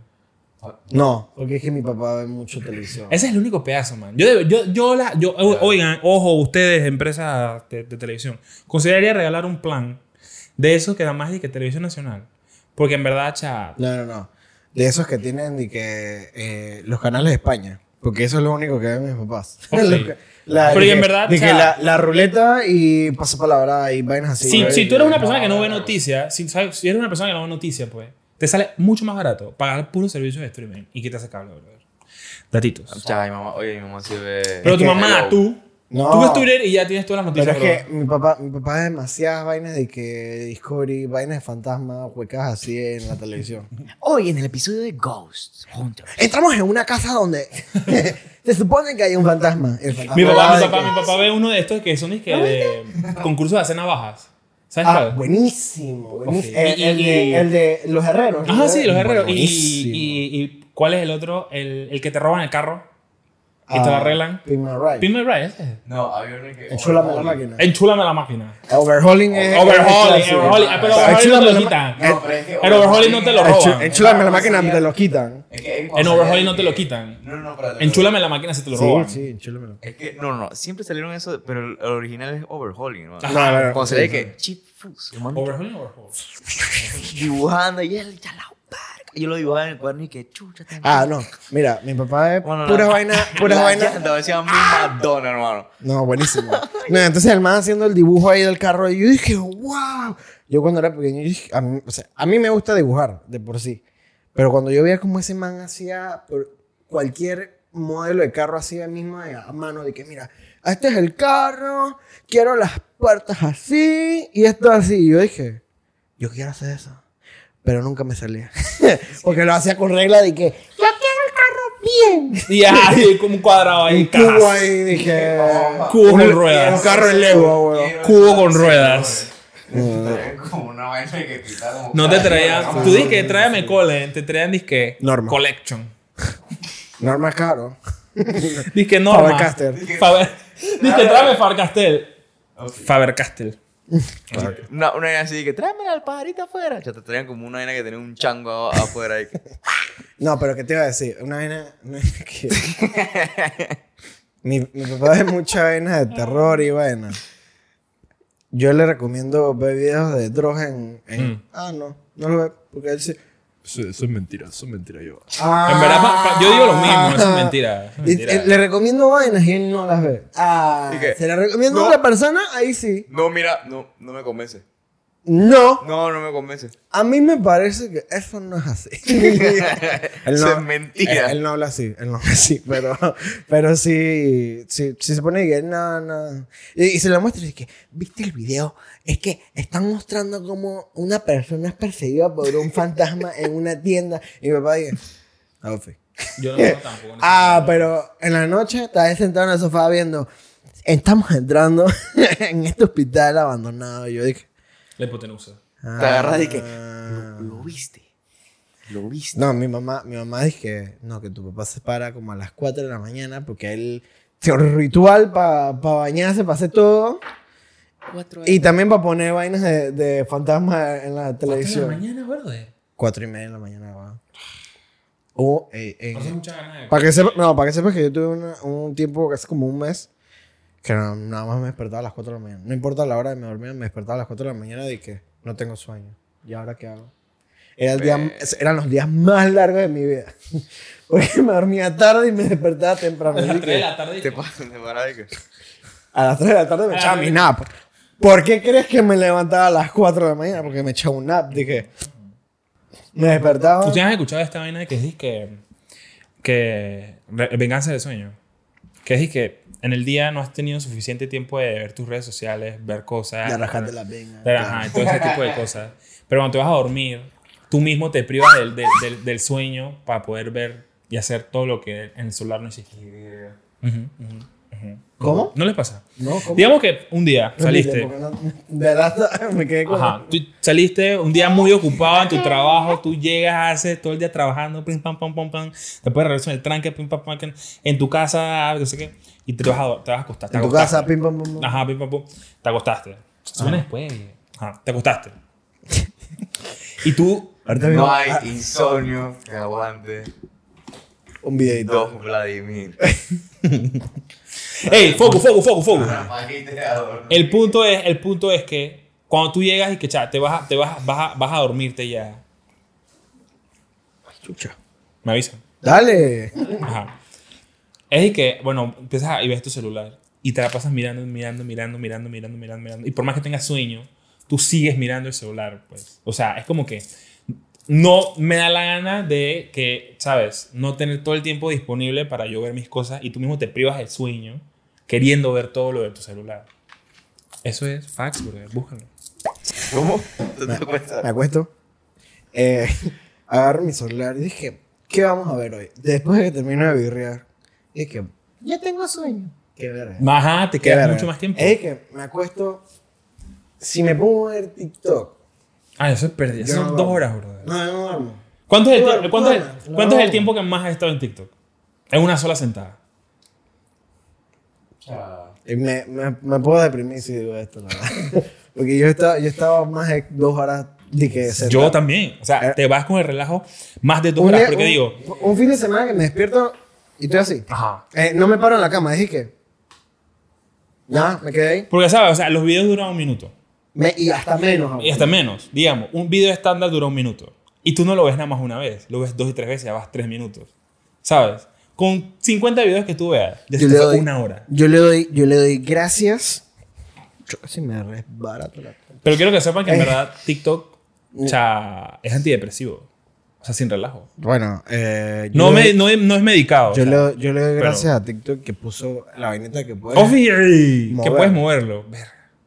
No, porque es que mi papá ve mucho televisión. Ese es el único pedazo, man. Yo, yo, yo, la, yo oigan, ojo, ustedes, empresas de, de televisión, consideraría regalar un plan de esos que da más de que televisión nacional. Porque en verdad, cha, No, no, no. De esos que tienen de que eh, los canales de España. Porque eso es lo único que ven mis papás. Ok. [laughs] Lo que- la- Pero y en que- verdad, de o que la, la ruleta y pasapalabra y vainas así. si, si tú eres una que- persona que no ve noticias, si, sabes- si eres una persona que no ve noticias, pues, te sale mucho más barato pagar puros servicios de streaming y quitarse cable, brother. Datitos. Chava, mi mamá, oye, mi mamá sí ve. Pero tu que- mamá, Hello. tú, No. tú ves Twitter y ya tienes todas las Pero noticias. es que mi papá, mi papá ve demasiadas vainas de que Discovery, vainas de fantasmas, huecas así en la televisión. [laughs] Hoy en el episodio de Ghost Hunters. Entramos en una casa donde [laughs] se supone que hay un fantasma. El fantasma Mi papá, mi papá, que- mi papá ve uno de estos que son dizque, de concursos de hacer navajas. ¿Sabes Ah, cuál? buenísimo. buenísimo. El, Y- el y- de, el de los herreros. Ajá, sí, los herreros. Y, y ¿cuál es el otro? El, el que te roban el carro y te Ah, lo arreglan. Pimp My Ride. Pin me right, ese. No, había uno que. Enchúlame la máquina. Enchúlame la máquina. Overhauling es. Overhauling, overhauling. Ah, pero Ah, overhauling no te enchúlame lo la quitan. No, pero es que El overhauling no te lo roban. Enchúlame la máquina, te lo quitan. En overhauling no te lo quitan. No, no, pero. Enchúlame la máquina si te lo Sí, roban. sí, enchúlamelo. Es que, no, no, no, siempre salieron eso, pero el, original es overhauling, ¿no? No, no, no. Cuando se sí, ve sí. que Chip Fus, el man Overhauling o overhaul. [laughs] dibujando y él ya la verga. Yo lo dibujaba en el cuaderno y que chucha. tan Ah, no. Mira, mi papá es Bueno, puras vainas, puras [laughs] vainas. llanta parecía mi Madonna, hermano. No, buenísimo. No, entonces el man haciendo el dibujo ahí del carro y yo dije, wow. Yo cuando era pequeño, dije, a mí, o sea, a mí me gusta dibujar de por sí. Pero cuando yo veía como ese man hacía cualquier modelo de carro hacía mismo a mano de que mira, este es el carro, quiero las puertas así y esto así. Y yo dije, yo quiero hacer eso. Pero nunca me salía. [laughs] [laughs] Porque lo hacía con regla de que Yo quiero el carro bien. Y ahí, [laughs] como un cuadrado ahí. un cubo ahí, dije. Cubo con ruedas. Un carro en Lego, weón. Cubo con ruedas. Como una vaina que. No te traían. Tú dices que tráeme Colin, te traían disque Norma. Collection. Norma es caro. Disque Norma. Faber-Castell. Faber. Disque tráeme Faber-Castell. Una, una vaina así que tráeme al pajarito afuera. Ya te traían como una vaina que tenía un chango afuera. ahí. No, pero ¿qué te iba a decir? Una vaina. una vaina que- mi, mi papá ve mucha vaina de terror y vaina. Yo le recomiendo ver videos de drogas en. en- Mm. Ah, no, no lo ve. Porque él sí. Eso, eso es mentira, eso es mentira yo. Ah. En verdad, pa- pa- yo digo lo mismo, eso es mentira. eso [laughs] es Y- mentira. eh, le recomiendo vainas y él no las ve. Ah, ¿Y qué? se la recomiendo a otra persona, ahí sí. No, mira, no, no me convence. No, No, no me convence. a mí me parece que eso no es así. [laughs] Él Eso no- es mentira. Él, él no habla así, él no habla así, pero, pero sí, sí, sí se pone que no, no. Y, y se lo muestra y dice que, ¿viste el video? Es que están mostrando como una persona es perseguida por un fantasma en una tienda. Y mi papá dice, ah, Yo no puedo tampoco. [laughs] Ah, pero en la noche estás sentado en el sofá viendo. Estamos entrando [laughs] en este hospital abandonado. Y yo dije. La hipotenusa. Te agarras y que. ah. Lo, lo viste. Lo viste. No, mi mamá, mi mamá dice que no, que tu papá se para como a las 4 de la mañana porque él tiene un ritual para bañarse, para hacer todo. Y también para poner vainas de, de fantasmas en la ¿De la televisión. mañana, verde? 4 y media de la mañana, va. O, eh, eh, para que sepas, no, para que sepas que yo tuve una- un tiempo, que hace como un mes, que no- nada más me despertaba a las 4 de la mañana. No importa la hora de me dormir, me despertaba a las 4 de la mañana y que no tengo sueño. ¿Y ahora qué hago? Era el día, eran los días más largos de mi vida. [laughs] Porque me dormía tarde y me despertaba temprano. A las Así 3 de la tarde. Te de a las 3 de la tarde me A echaba mi nap. ¿Por qué crees que me levantaba a las 4 de la mañana? Porque me echaba un nap. Dije, me despertaba. ¿Ustedes han escuchado esta vaina de que es que... que venganza del sueño? Que es que en el día no has tenido suficiente tiempo de ver tus redes sociales, ver cosas... De rajarte la pena. de- Ajá, y todo ese tipo de cosas. Pero cuando te vas a dormir, tú mismo te privas del, del, del- del sueño para poder ver y hacer todo lo que en el celular no hiciste. Ujú, ujú, ujú. ¿Cómo? ¿No les pasa? No, ¿cómo? Digamos que un día saliste... No- de verdad [laughs] me quedé con. Ajá, tú saliste un día muy ocupado en tu trabajo, tú llegas, haces todo el día trabajando, pim, pam, pam, pam, pam, después regresas en el tranque, pim, pam, pam, pam, en tu casa, no sé qué, y te vas a, te vas a acostar. te En tu casa, pim, pam, pam, pam. Ajá, pim, pam, pum, te acostaste. Suena después. Ajá, te acostaste. y tú, Ahorita No hay ah, insomnio que aguante un videito. dos Vladimir. [laughs] ¡Ey, foco, foco, foco, foco! El punto es, el punto es que cuando tú llegas y que cha, te vas a, te vas, a- vas, a, vas a dormirte ya, Chucha. me avisan. Dale. Ajá. Es y que, bueno, empiezas a, y ves tu celular y te la pasas mirando, mirando, mirando, mirando, mirando, mirando, mirando. Y por más que tengas sueño, tú sigues mirando el celular, pues. O sea, es como que no me da la gana de que, ¿sabes? No tener todo el tiempo disponible para yo ver mis cosas y tú mismo te privas del sueño queriendo ver todo lo de tu celular. Eso es fax, brother. Búscalo. ¿Cómo? ¿Tú te cuentas? Me acuesto. Eh, agarro mi celular y dije, ¿qué vamos a ver hoy? Después de que termino de birrear, dije, ya tengo sueño. Qué verga. Ajá, te Qué queda verga. mucho más tiempo. Es que me acuesto. Si me pongo a ver TikTok. Ah, eso es pérdida. yo Son no dos duermo. horas, brother. No, no duermo. ¿Cuánto es el, Duermo, cuánto es- no cuánto es el tiempo que más has estado en TikTok? En una sola sentada. Y me, me, me puedo deprimir si digo esto, la verdad. [laughs] Porque yo estaba, yo estaba más de dos horas de que Yo sentado. también. O sea, Eh. te vas con el relajo más de dos Un horas. día- Porque un- digo, Un fin de semana que me despierto y estoy así. ajá. Eh, no me paro en la cama, dije que. Ya, me quedé ahí. Porque, ¿sabes? O sea, los videos duran un minuto. Me- y hasta menos. aún. Y hasta menos. Digamos, un video estándar dura un minuto. Y tú no lo ves nada más una vez. Lo ves dos y tres veces, ya vas tres minutos. ¿Sabes? Con 50 videos que tú veas, ya Yo le doy- una hora. Yo le doy, yo le doy gracias. Yo casi me resbarato la. Pero quiero que sepan que en Eh. verdad TikTok o sea, es antidepresivo. O sea, sin relajo. Bueno, eh, No, me, no, es- no es medicado. o yo, sea. le, yo le doy pero- gracias a TikTok que puso la vainita que puede. Oh, sí, que Mover. puedes moverlo.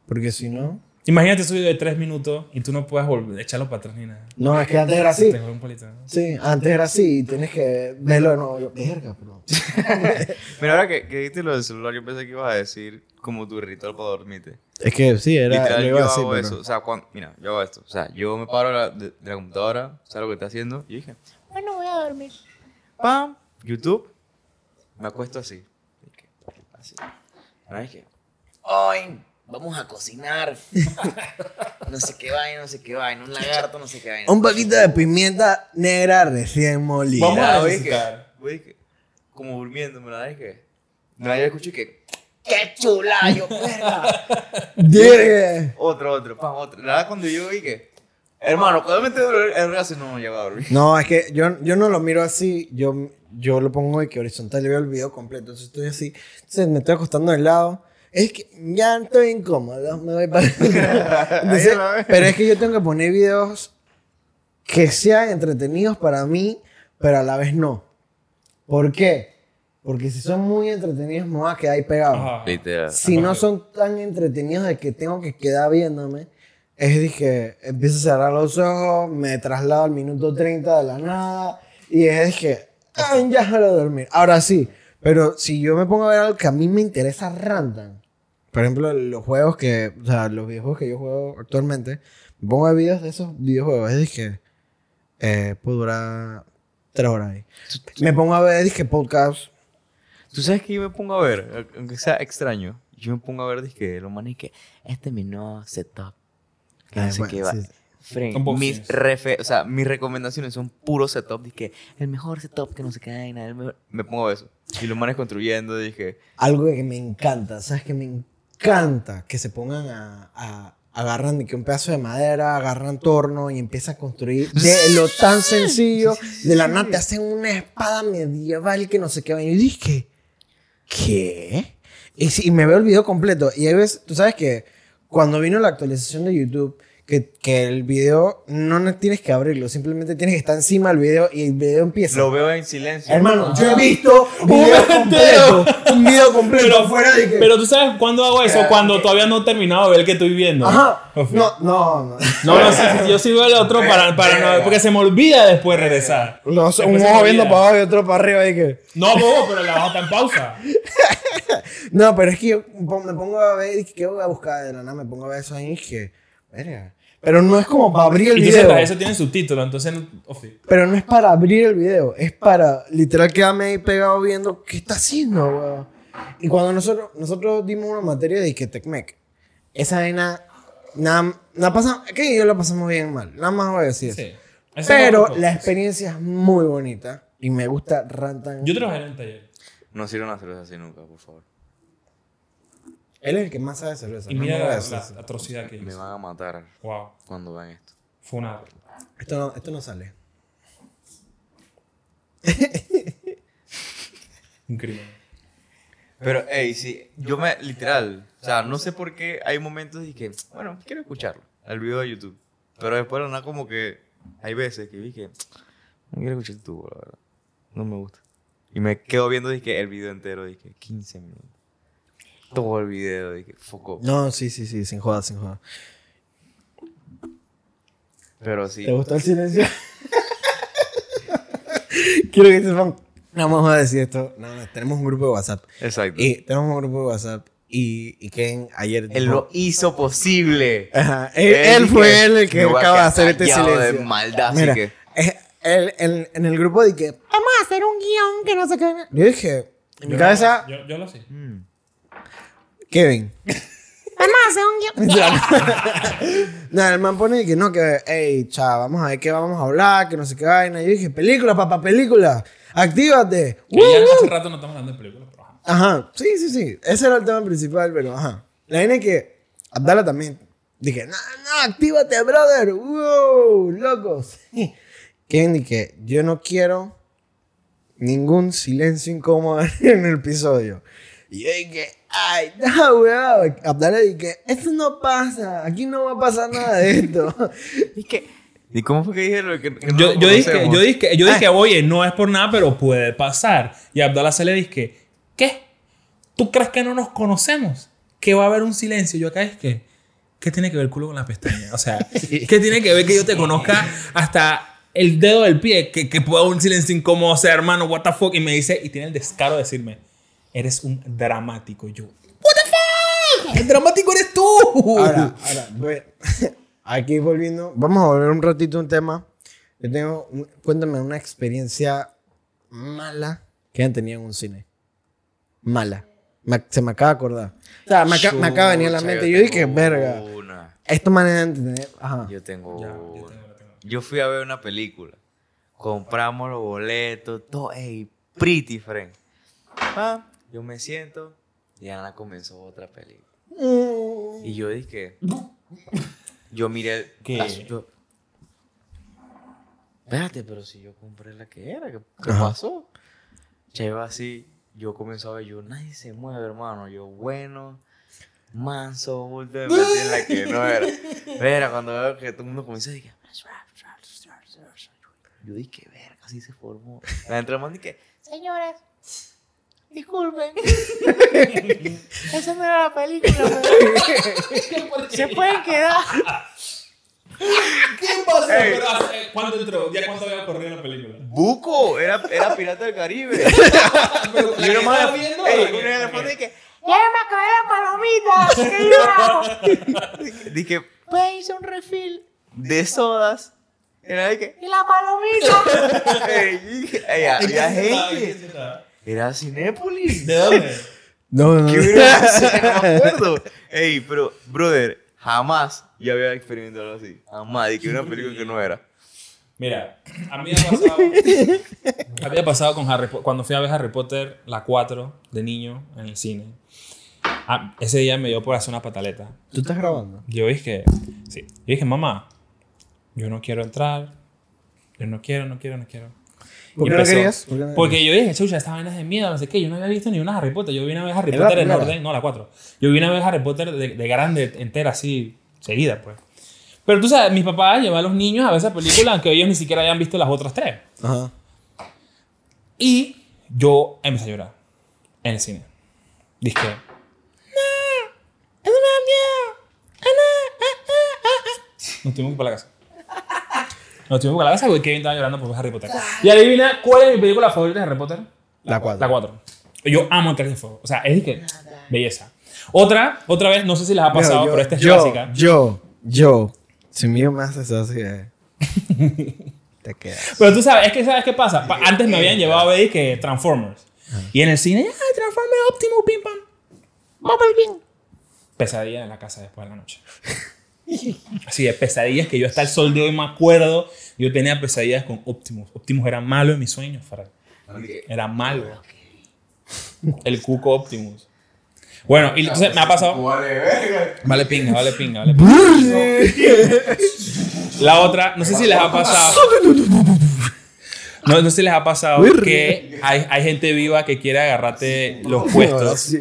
Porque si no. Imagínate video de tres minutos y tú no puedes volver, echarlo para atrás ni nada. No, es que antes era así. Te juega un palito, ¿no? Sí, antes era así y tienes que verlo de nuevo. Yo, verga, pero. [laughs] Mira, ahora que, que dijiste lo del celular, yo pensé que ibas a decir como tu ritual para dormirte. Es que sí, era. Literal, lo yo iba a decir, hago pero- eso. O sea, cuando, mira, yo hago esto. O sea, yo me paro de la, de, de la computadora, ¿sabes lo que está haciendo? Y dije, Bueno, voy a dormir. pam, YouTube, me acuesto así. Así. Ahora dije, hoy vamos a cocinar. [laughs] no sé qué vaina, no sé qué vaina, un lagarto, no sé qué vaina. Un poquito de pimienta negra recién molida. Vamos a güey, que- como durmiéndome, ¿verdad? que, no, yo escucho que, ¡qué chula! Yo, verga. [laughs] Otro, otro, pam, otro. La verdad, cuando yo vi que, hermano, cuando me tengo el brazo, no me lleva a dormir. No, es que yo, yo no lo miro así. Yo, yo lo pongo de que horizontal y veo el video completo. Entonces estoy así. Entonces me estoy acostando de lado. Es que ya estoy incómodo. Me voy para. [laughs] [laughs] Entonces, pero es que yo tengo que poner videos que sean entretenidos para mí, pero a la vez no. ¿Por qué? Porque si son muy entretenidos, me voy a quedar ahí pegado. Ajá. Literal. Si no son tan entretenidos de que tengo que quedar viéndome, es dije, empiezo a cerrar los ojos, me traslado al minuto 30 de la nada y es que Ay, ya déjalo dormir. Ahora sí, pero si yo me pongo a ver algo que a mí me interesa random, por ejemplo, los juegos que, o sea, los videojuegos que yo juego actualmente, me pongo a ver videos de esos videojuegos. Es que eh, puedo durar tres horas ahí. Me pongo a ver, dije, podcast. ¿Tú sabes que yo me pongo a ver? Aunque sea extraño. Yo me pongo a ver, dije, lo manes que este es mi nuevo setup. Que Ah, no sé bueno, qué va. Unboxings. mis, refe- o sea, mis recomendaciones son puro setup. Dije, el mejor setup que no se cae nada. el mejor- Me pongo a ver eso. Y los manes construyendo, dije, Algo que me encanta, ¿sabes? Que me encanta que se pongan a... a- agarran de que un pedazo de madera, agarran torno y empiezan a construir de [laughs] lo tan sencillo. De la nada te hacen una espada medieval que no sé qué. Y yo dije, ¿qué? Y, si- y me veo el video completo. Y ahí ves, tú sabes que cuando vino la actualización de YouTube, que, que el video no ne- tienes que abrirlo, simplemente tienes que estar encima del video y el video empieza. lo veo en silencio. Hermano, yo he visto un video completo, un video completo Pero, fuera de que... pero tú sabes cuándo hago eso, cuando todavía no he terminado de ver el que estoy viendo. Ajá. No, no, no. No, no, sí, yo sí veo el otro para, para no, porque se me olvida después regresar. No, Después un ojo viendo para abajo y otro para arriba y que... No, bobo, pero la baja está en pausa. [laughs] No, pero es que yo me pongo a ver que ¿qué voy a buscar de la nada, me pongo a ver eso ahí y que... verga. Pero no es como para abrir el video. eso tiene subtítulos, entonces. Pero no es para abrir el video, es para literal quedarme ahí pegado viendo qué está haciendo, weón. Y cuando nosotros, nosotros dimos una materia de que Tecmec, esa vaina, nada, nada pasa, que yo la pasamos bien mal, nada más voy a decir. Sí. eso. Pero la experiencia es muy bonita y me gusta Rantan. Yo trabajé en un taller. No sirvan las cervezas así nunca, por favor. Él es el que más sabe de cerveza. Y no mira me la, atrocidad que Me hizo. van a matar Wow. cuando vean esto. Fue una. Esto no, esto no sale. un crimen. Pero, hey, sí, yo me, literal, o sea, no sé por qué hay momentos y que, bueno, quiero escucharlo, el video de YouTube. Pero después, nada, como que hay veces que vi que, no quiero escuchar tu, la verdad. No me gusta. Y me quedo viendo, dije, el video entero, dije, 15 minutos. Todo el video, dije, foco. No, sí, sí, sí, sin joda, sin joda. Pero sí, ¿Te gustó el silencio? [laughs] Quiero que sepan. No vamos a decir esto. No, no, tenemos un grupo de WhatsApp. exacto. Y tenemos un grupo de WhatsApp. Y, y Ken ayer. Él lo hizo posible. Ajá, él, él fue él el que acaba de hacer este silencio. de maldad, Mira, así que. eh, él- él- en el grupo que vamos a hacer un guion que no sé qué. Yo dije, en mi cabeza, Yo, yo lo sé. mm, Kevin. Vamos a hacer un guion. [laughs] No, el man pone que no, que, hey, cha, vamos a ver qué vamos a hablar, que no sé qué vaina. Yo dije, película, papá, película. Actívate. Que ya hace rato no estamos hablando de películas, pero ajá. Ajá, sí, sí, sí. Ese era el tema principal, pero ajá. La vaina es que Abdala también. Dije, no, no, actívate, brother. Wow, locos. Kevin dije, yo no quiero ningún silencio incómodo [laughs] en el episodio. Y yo dije, ay, [laughs] no, weón. Abdala dije, esto no pasa. Aquí no va a pasar nada de esto. [laughs] ¿Y cómo fue que dijeron que, que no Yo, yo dije, yo dije, yo dije, oye, no es por nada, pero puede pasar. Y Abdallah se le dice, ¿qué? ¿Tú crees que no nos conocemos? Que va a haber un silencio. Yo acá es que, ¿qué tiene que ver el culo con la pestaña? O sea, [laughs] ¿qué tiene que ver que yo te conozca hasta el dedo del pie? Que, que pueda haber un silencio incómodo, o sea, hermano, what the fuck. Y me dice, y tiene el descaro de decirme, eres un dramático. Yo, what the fuck? El dramático eres tú. Ahora, [laughs] ahora, voy- [laughs] aquí volviendo, vamos a volver un ratito a un tema. Yo tengo, un- cuéntame una experiencia mala que han tenido en un cine. Mala. Me- se me acaba de acordar. O sea, me, aca- me acaba de venir a la mente. Yo dije, tengo verga. una. Esto me de entender. Ajá. Yo tengo Ya, yo tengo, yo. Yo fui a ver una película. Compramos los boletos, todo. Ey, pretty friend. Ah, yo me siento y Ana comenzó otra película. Y yo dije, yo miré, ¿Qué? yo- espérate, pero si yo compré la que era, ¿qué, qué pasó? Lleva así, yo comencé a ver, yo, nadie se mueve, hermano. Yo, bueno, manso, bulto, me metí en la que no era. Mira, cuando veo que todo el mundo comienza decir, yo dije, verga, así se formó. La entramos y que, Señores, disculpen. [laughs] esa no era la película. pero- Se pueden quedar. ¿Qué pasó Ey. pero hace- ¿cuánto entró? ¿Ya cuánto había corrido la película? Buco, era, era Pirata del Caribe. [laughs] Pero y uno más viendo. en el fondo dice Ya me acabé la palomita. ¿Qué yo hago? que, [laughs] dije, pues un refill de sodas. Era de que, Y la palomita. ey, y- había gente. Era Cinépolis. [laughs] ¿De dónde? No, no, ¿Qué no. hubiera sido? [laughs] No me acuerdo. Ey, pero, brother, jamás yo había experimentado algo así. Jamás. Y que una película que no era. Mira, a mí me ha pasado. [laughs] había pasado con Harry Potter. Cuando fui a ver Harry Potter, la 4 de niño en el cine. Ah, ese día me dio por hacer una pataleta. ¿Tú estás grabando? Yo dije, sí. Yo dije, mamá, yo no quiero entrar. Yo no quiero, no quiero, no quiero. ¿Por qué no querías? ¿Por qué no Porque yo dije, chucha, esta vaina es de miedo, no sé qué. Yo no había visto ni una Harry Potter. Yo vine a ver Harry ¿Era la Potter en primera? orden. No, la 4. Yo vine a ver Harry Potter de, de grande, entera, así, seguida, pues. Pero tú sabes, mis papás llevan a los niños a ver esa película, aunque ellos ni siquiera hayan visto las otras tres. Ajá. Y yo empecé a llorar en el cine. Dije, no, eso me da miedo. Ah, no, ah, ah, ah, ah". Nos tuvimos que ir para la casa. Nos tuvimos para la casa porque Kevin estaba llorando por Harry Potter. Y adivina cuál es mi película favorita de Harry Potter. La 4. La 4. Yo amo el Cáliz de Fuego. O sea, es que belleza. Otra, otra vez, no sé si les ha pasado, pero esta es yo, clásica. Yo, yo, si mío me haces así, eh, [laughs] te quedas. Pero tú sabes, es que ¿sabes qué pasa? Pa- Antes me habían llevado a ver que Transformers. Y en el cine, ¡ay, Transformers Optimus, pim pam! Bumblebee. Pesadilla en la casa después de la noche. Así de pesadillas que yo hasta el sol de hoy me acuerdo. Yo tenía pesadillas con Optimus. Optimus era malo en mis sueños, Farad. Era malo. El cuco Optimus. Bueno, y entonces me ha pasado. Vale pinga, vale pinga, vale pinga. La otra, no sé si les ha pasado. No, no sé si les ha pasado que hay, hay gente viva que quiere agarrarte los puestos.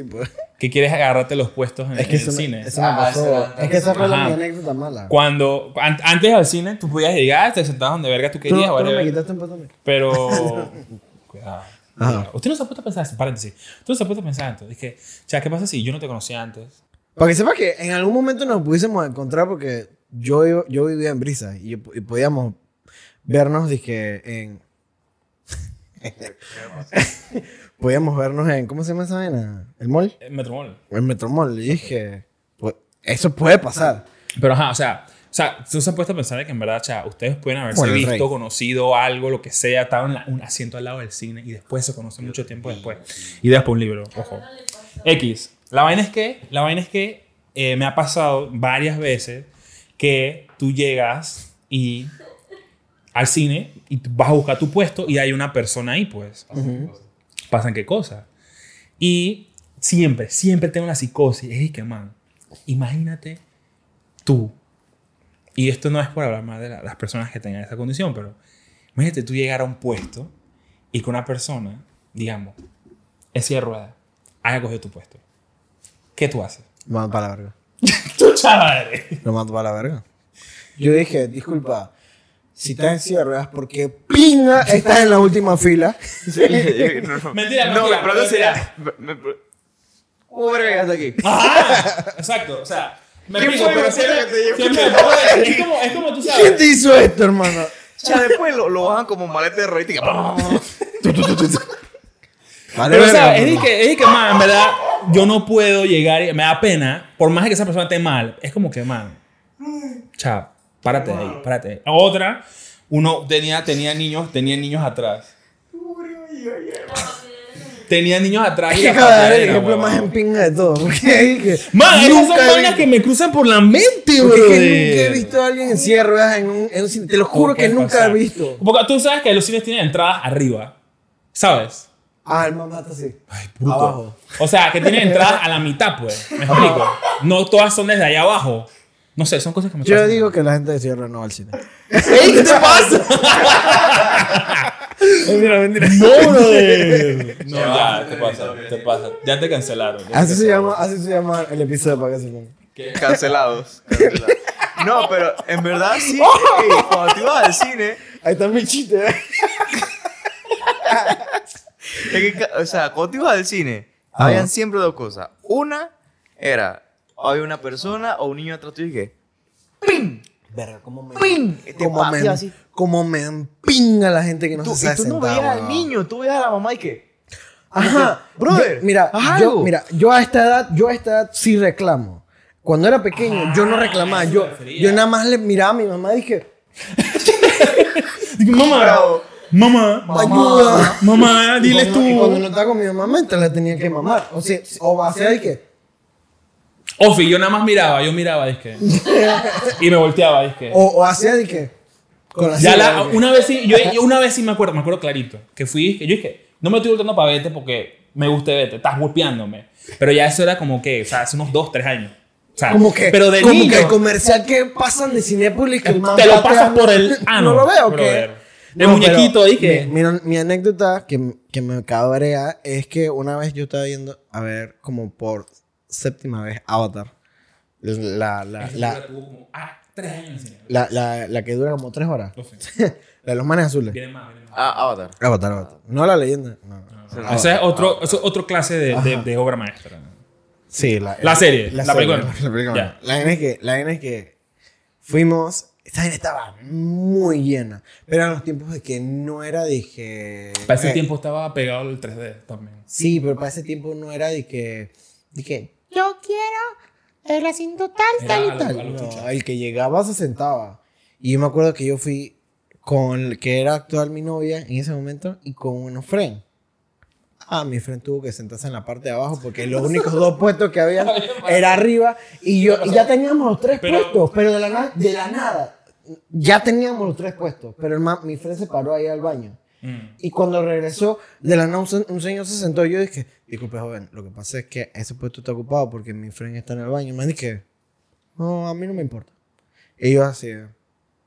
Que quieres agarrarte los puestos en, Es que en eso, el me, cine. eso me pasó. Es que esa fue la anécdota mala. Cuando an- antes al cine tú podías llegar, te sentabas donde verga tú querías, tú no me quitaste un pato pero [laughs] cuidado. Ajá. Usted no se ha puesto a pensar esto, paréntesis. Usted no se ha puesto a pensar esto. Dije, o sea, ¿qué pasa si yo no te conocía antes? Para que sepas que en algún momento nos pudiésemos encontrar porque yo, yo vivía en Brisa y, y podíamos vernos, dije, en... [laughs] [laughs] podíamos vernos en... ¿Cómo se llama esa vaina? ¿El mall? Eh, Metromall. En Metromall. Y dije, pues, eso puede pasar. Pero ajá, o sea, o sea, tú se han puesto a pensar de que en verdad, o sea, ustedes pueden haberse Bueno, el visto, rey. conocido algo, lo que sea, estaban en la- un asiento al lado del cine y después se conocen mucho tiempo después. Y después un libro, ojo. X. La vaina es que, la vaina es que eh, me ha pasado varias veces que tú llegas y al cine y vas a buscar tu puesto y hay una persona ahí, pues. Pasan qué cosas. Y siempre, siempre tengo la psicosis. Es que, man, imagínate tú. Y esto no es por hablar más de la- las personas que tengan esa condición, pero imagínate tú llegar a un puesto y que una persona, digamos, en silla de ruedas, haya cogido tu puesto. ¿Qué tú haces? Lo mando para la verga. [laughs] ¡Tu chaval! Lo mando para la verga. Yo dije, disculpa, si estás en silla de ruedas, ¿por qué pinga [laughs] estás en la última fila? [laughs] [laughs] no, Mentira, no, mentira, pero no mentira. sería. me- me- ¿Cómo verga llegaste aquí? Ajá, exacto, o sea, me ¿Quién pero siempre, siempre de- es como, es como tú ¿Quién sabes. te hizo esto, hermano? O sea, después lo, lo bajan como maleta de y que- Vale, Pero, o sea, es que, es que, man, en verdad, yo no puedo llegar y me da pena, por más que esa persona esté mal, es como que, man, chao, párate de ahí, párate de ahí. Otra, uno tenía, tenía niños, tenía niños atrás. Tenía niños atrás y [laughs] Es que la acaba de dar el ejemplo más en pinga de todo. Porque [laughs] Man, esas son vainas que me cruzan por la mente, porque es bro. que nunca he visto a alguien en silla de ruedas en un, en un cine. Te lo juro que nunca he visto. Porque tú sabes que los cines tienen entradas arriba, ¿sabes? Ah, el mamá está así. Bruto. Abajo. O sea, que tienen entradas a la mitad, pues. ¿Me explico? No todas son desde allá abajo. No sé, son cosas que me Yo pasan. digo que la gente de ruedas no va al cine. [laughs] ¡Ey, qué te pasa! [laughs] Mentira, mentira. ¡No, brother! [laughs] No, ya, te pasa, te pasa. Ya te cancelaron. ya te Así se llama, así se llama el episodio para que se ponga. Cancelados. cancelados. No, pero en verdad sí. ey, cuando tú ibas al cine, Ahí está mi chiste. ¿eh? es que ca- o sea, cuando tú ibas al cine, habían siempre dos cosas. Una era, había una persona o un niño atrás tuyo y que, ¡pim! verga, cómo me, ¡Ping! Te cómo me, así. cómo me empinga la gente que no Tú, se sabe y tú no sentar, veías al niño, tú veías a la mamá y que. Ajá, brother, yo- mira, yo, mira, yo a esta edad, yo a esta edad sí reclamo. Cuando era pequeño, yo no reclamaba. eso Yo, yo nada más le miraba a mi mamá y dije, [laughs] Digo, mamá, mamá, ayuda. mamá, diles Y cuando- Y cuando tú. no estaba con mi mamá, entonces la tenía que mamar. O sea, o hacía de que, Ofi, yo nada más miraba, yo miraba, disque. [laughs] Y me volteaba, disque. o, o hacía de que, con la Ya silla, la, una vez sí, yo, yo una vez sí me acuerdo, me acuerdo clarito, que fui, que yo dije, no me estoy volteando para vete porque me guste vete, estás golpeándome. Pero ya eso era como que, o sea, hace unos dos, tres años. O sea, Como que, pero de como niño, que el comercial que pasan de Cinépolis que te lo pasas por el ano. no lo veo, que El muñequito ahí que... Mi, mi- mi anécdota que, que me cabrea es que una vez yo estaba viendo, a ver, como por séptima vez, Avatar. La, la, la, tuvo como, ah, tres años la, la, la que dura como tres horas. [laughs] La de los manes azules. Vienen más, vienen más. Ah, Avatar. Avatar, Avatar. No la leyenda. No, no. Esa es otro, eso es otro clase de, de, de obra maestra. Sí, la, La serie, la serie, película. La, película. La vaina es que, la vaina es que fuimos. Esta vaina estaba muy llena. Pero eran los tiempos de que no era de que. Para ese eh, tiempo estaba pegado el 3D también. Sí, pero para ese tiempo no era de que. Yo quiero el asiento tal, tal y tal. No, el que llegaba se sentaba. Y yo me acuerdo que yo fui con el que era actual mi novia en ese momento y con unos friends. Ah, mi friend tuvo que sentarse en la parte de abajo porque los únicos dos puestos que había [laughs] [laughs] era arriba y yo y ya teníamos los tres Pero- puestos, pero de la, na- de la nada ya teníamos los tres puestos, pero el mi friend se paró ahí al baño. Mm. Y cuando regresó, de la nada un, un señor se sentó y yo dije, disculpe joven, lo que pasa es que ese puesto está ocupado porque mi friend está en el baño. Y me dije, no, a mí no me importa. Y yo así,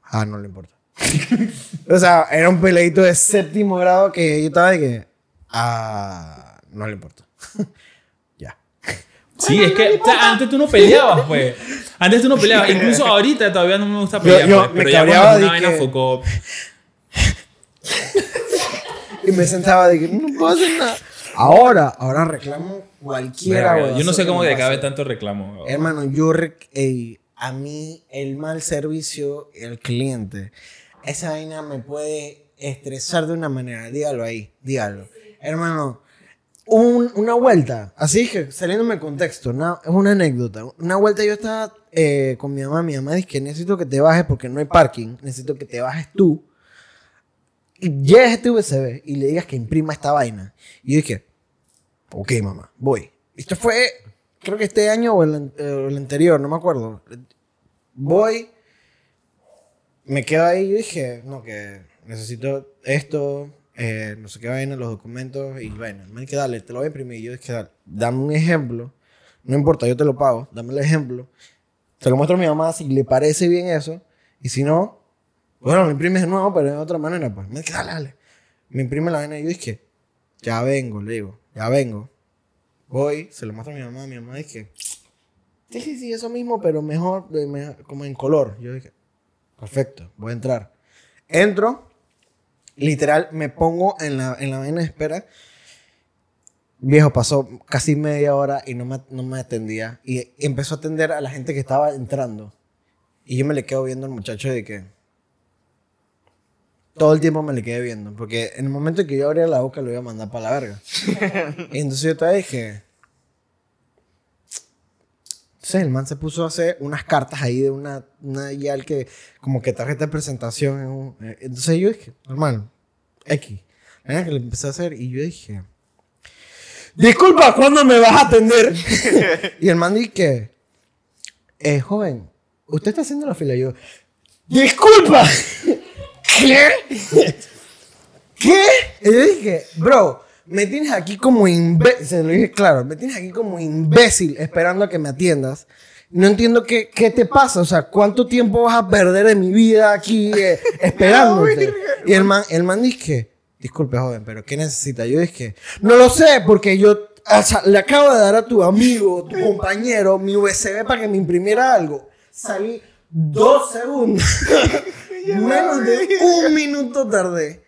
ah, no le importa. [laughs] o sea, era un peleito de séptimo grado que yo estaba de que, ah, no le importa. [laughs] ya. Sí, es que o sea, antes tú no peleabas, [laughs] pues. Antes tú no peleabas. Incluso ahorita todavía no me gusta pelear. yo pues, me pero ya cuando de una vaina que- focó. Y me sentaba de que no puedo hacer nada. Ahora, ahora reclamo cualquiera. Verga, Yo no sé que cómo te cabe tanto reclamo. weón. Hermano, yo, ey, a mí el mal servicio, el cliente, esa vaina me puede estresar de una manera. Dígalo ahí, dígalo. Hermano, un- una vuelta, así que saliéndome del contexto, una- es una anécdota. Una vuelta yo estaba eh, con mi mamá, mi mamá dice que necesito que te bajes porque no hay parking, necesito que te bajes tú. Llegues este USB y le digas que imprima esta vaina. Y yo dije, ok mamá, voy. Esto fue, creo que este año o el, eh, el anterior, no me acuerdo. Voy, me quedo ahí y dije, no, que necesito esto, eh, no sé qué vaina, los documentos y vaina. Me dije, dale, te lo voy a imprimir. Y yo dije, dale, dame un ejemplo, no importa, yo te lo pago, dame el ejemplo. Se lo muestro a mi mamá si le parece bien eso. Y si no, bueno, lo imprimes de nuevo, pero de otra manera, pues. Me dije, dale, dale. Me imprime la vaina y yo dije, ya vengo, le digo, ya vengo. Voy, se lo muestro a mi mamá, mi mamá dice, sí, sí, sí, eso mismo, pero mejor, de- me- como en color. Yo dije, perfecto, voy a entrar. Entro, literal, me pongo en la, en la vaina de espera. Viejo, pasó casi media hora y no me, no me atendía. Y empezó a atender a la gente que estaba entrando. Y yo me le quedo viendo al muchacho de que... Todo el tiempo me le quedé viendo. Porque en el momento que yo abría la boca lo iba a mandar para la verga. [laughs] y entonces yo todavía dije... Entonces el man se puso a hacer unas cartas ahí de una, una yal que... Como que tarjeta de presentación. en un- eh, entonces yo dije, normal, X. Verdad que le empecé a hacer y yo dije... Disculpa, ¿cuándo me vas a atender? [laughs] y el man dije, eh, joven, usted está haciendo la fila. Y yo, disculpa. [laughs] ¿Qué? ¿Qué? Y yo dije, bro, me tienes aquí como imbécil. Se lo dije claro, me tienes aquí como imbécil esperando a que me atiendas. No entiendo qué, qué te pasa. O sea, ¿cuánto tiempo vas a perder de mi vida aquí eh, [laughs] esperándote? y el man, el man dije, disculpe, joven, pero ¿qué necesita? Yo dije, no lo sé, porque yo o sea, le acabo de dar a tu amigo, tu compañero, mi USB para que me imprimiera algo. Salí dos segundos. [laughs] Menos de un minuto tardé.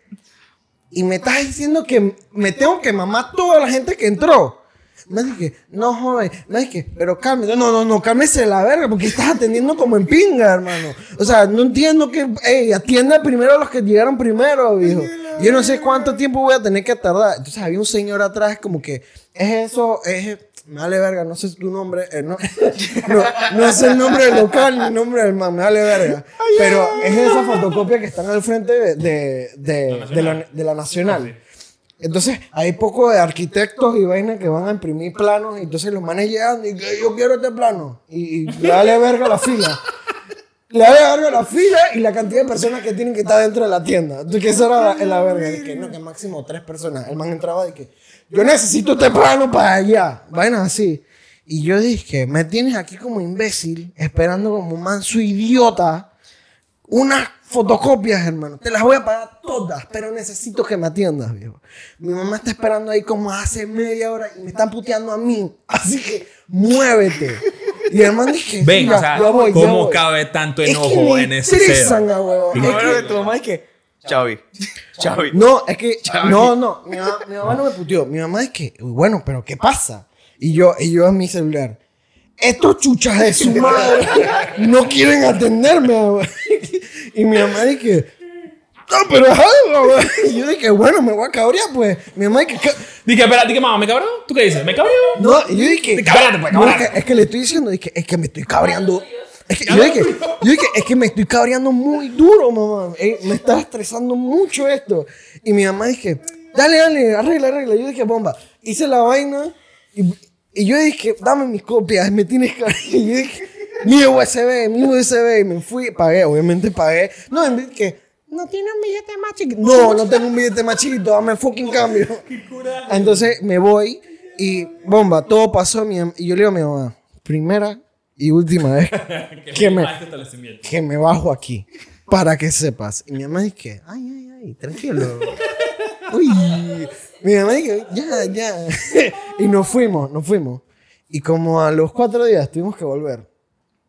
Y me estás diciendo que me tengo que mamar toda la gente que entró. Me dije, no, joven. Me dije, pero cálmese. No, no, no, cálmese la verga, porque estás atendiendo como en pinga, hermano. O sea, no entiendo que. Ey, atienda primero a los que llegaron primero, viejo. Yo no sé cuánto tiempo voy a tener que tardar. Entonces había un señor atrás, como que, es eso, es. Me vale verga, no sé tu nombre. eh, no, no, no sé el nombre del local ni el nombre del man, me vale verga. Pero es esa fotocopia que están al frente de, de, de, de la, de la Nacional. Entonces, hay poco de arquitectos y vainas que van a imprimir planos. Y entonces los manes llegan y que yo quiero este plano. Y, y le vale verga la fila. Le vale verga la fila y la cantidad de personas que tienen que estar dentro de la tienda. Entonces, que eso era la, la verga. De que no, que máximo tres personas. El man entraba y que yo necesito este plano para allá. Vainas así. Y yo dije, me tienes aquí como imbécil, esperando como un manso idiota unas fotocopias, hermano. Te las voy a pagar todas, pero necesito que me atiendas, viejo. Mi mamá está esperando ahí como hace media hora y me están puteando a mí. Así que muévete. Y el hermano dije, Ven, "Ya, o sea, ya voy, ya ¿cómo voy". cabe tanto Es que enojo me en ese ser? Y que- que tu mamá es que. Chavi. Chavi. no, es que. No, no. Mi mamá, mi mamá no me puteó. Mi mamá es que, bueno, pero ¿qué pasa? Y yo, y yo en mi celular. Estos chuchas de su madre no quieren atenderme. güey". [laughs] Y mi mamá dice, no, pero es algo, güey". Y yo dije, bueno, me voy a cabrear, pues. Mi mamá dice, "¿Qué?". Dije, espera, dije, mamá, ¿me cabrón? ¿Tú qué dices? ¿Me cabrón? no, y yo dije, Cábrate, pues, no, es, que, es que le estoy diciendo, dije, es que me estoy cabreando. Es [laughs] que, yo, dije, yo dije, es que me estoy cabreando muy duro, mamá. Eh, me está estresando mucho esto. Y mi mamá dije, dale, dale, arregla, arregla. Yo dije, bomba. Hice la vaina y, y yo dije, dame mis copias, me tienes que... [laughs] Y yo dije, mi USB, mi USB. Y me fui, pagué, obviamente pagué. No, en vez que, no tiene un billete más chiquito. No, no tengo un billete más chiquito, dame fucking cambio. [laughs] Entonces me voy y bomba, todo pasó. Mi, y yo le digo a mi mamá, primera y última vez [laughs] que me, Este establecimiento. que me bajo aquí para que sepas. Y mi mamá dice, ay, ay, ay, tranquilo. [laughs] Uy, mi mamá dice, ya, ya. [laughs] y nos fuimos, nos fuimos. Y como a los cuatro días tuvimos que volver.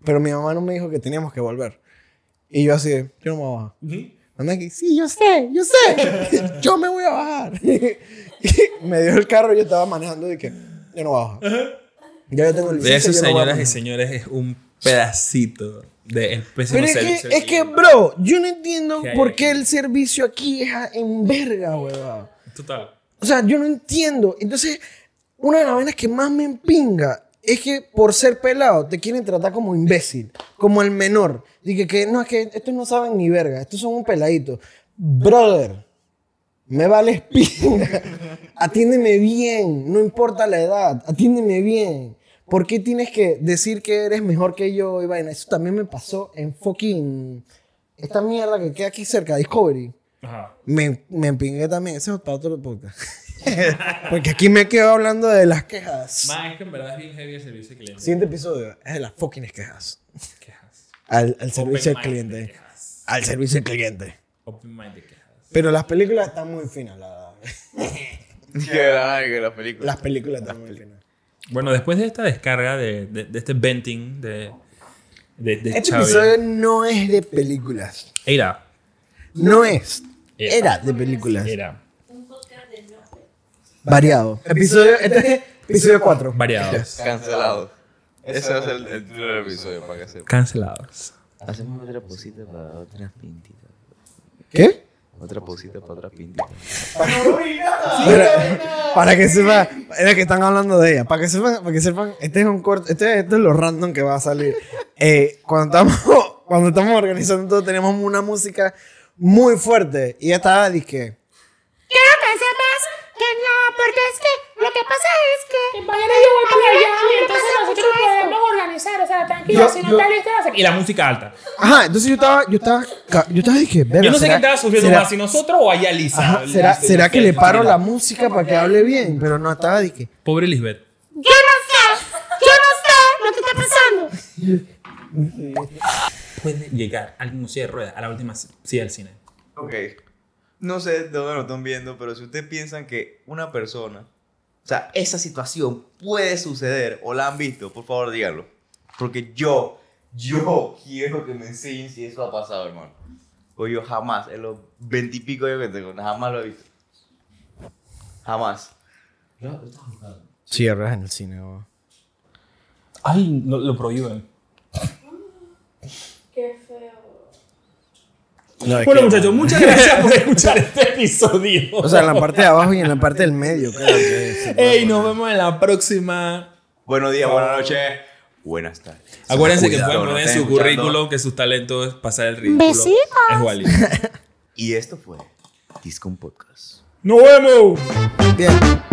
Pero mi mamá no me dijo que teníamos que volver. Y yo así, de, yo no me voy a bajar. Mamá que, sí, yo sé, yo sé. yo me voy a bajar. y me dio el carro y yo estaba manejando y que, yo no voy a bajar. Ya yo tengo De licencia. eso, señoras y señores, es un pedacito del pésimo Pero es servicio. que, es que, bro, yo no entiendo ¿Qué hay por qué aquí? el servicio aquí es a- en verga, weón. Total. O sea, yo no entiendo. Entonces, una de las vainas que más me empinga es que por ser pelado te quieren tratar como imbécil, como el menor. Dije que no, es que estos no saben ni verga, estos son un peladito. Brother, me vales [laughs] pinga. Atiéndeme bien, no importa la edad, atiéndeme bien. ¿Por qué tienes que decir que eres mejor que yo y vaina? Eso también me pasó en fucking. Esta mierda que queda aquí cerca, Discovery. Ajá. Me, me empingué también. Eso es para otro podcast. [laughs] Porque aquí me quedo hablando de las quejas. Más es que en verdad es bien heavy el servicio al cliente. Siguiente episodio es de las fucking quejas. Quejas. Al, al servicio al cliente. quejas. Al servicio al cliente. Open mind de quejas. Pero las películas están muy finas. la- era [laughs] que la película. las películas están muy finas. Bueno, después de esta descarga, de, de, de este venting de, de, de Este Xavi. episodio no es de películas. Era. No es. Era. Era de películas. Era. Un podcast de no. Variado. Episodio, este es episodio 4. Variados. Cancelado. Ese va a ser el, el título del episodio para que sepa. Cancelados. Hacemos otra posita para otras pintitas. ¿Qué? Otra posita para otras pintitas. Para, para que sepa, era que están hablando de ella. Para que sepan, para que sepan, este es un corto, este, este es lo random que va a salir. Eh, cuando estamos, [laughs] cuando estamos organizando todo, tenemos una música muy fuerte y ella estaba dije, Quiero que sepas que no, porque es que lo que pasa es que. Mañana yo voy para allá y entonces nosotros podemos organizar, o sea, tranquilo, Yo- si no yo- está lista, va a ser- Y la música alta. ajá, entonces yo estaba, yo estaba, yo estaba dije, Yo no sé ¿será- quién estaba sufriendo será- más, si nosotros o allá Lisa. ajá, ¿será, el- será que le paro la música para que hable bien? Pero no, estaba dije, Pobre Lisbeth. Yo no sé, yo no sé lo que está pasando. Puede llegar alguien en silla de ruedas a la última silla del cine. Ok. No sé de dónde lo están viendo, pero si ustedes piensan que una persona, o sea, esa situación puede suceder o la han visto, por favor díganlo. Porque yo, yo quiero que me enseñen si eso ha pasado, hermano. O yo jamás, en los veintipico años que tengo, jamás lo he visto. Jamás. Cierras en el cine, weón. Ay, no, lo prohíben. Qué. No, Bueno, que- muchachos, muchas gracias por [laughs] escuchar este episodio. O sea, en la parte de abajo y en la parte del medio, que puede [laughs] Ey, nos vemos en la próxima. Buenos días, buenas noches, buenas tardes. Acuérdense que pueden poner en su escuchando. currículum que sus talentos es pasar el ridículo. Besitos. Es válido. Y esto fue Disco Podcast. ¡Nos vemos! Bien.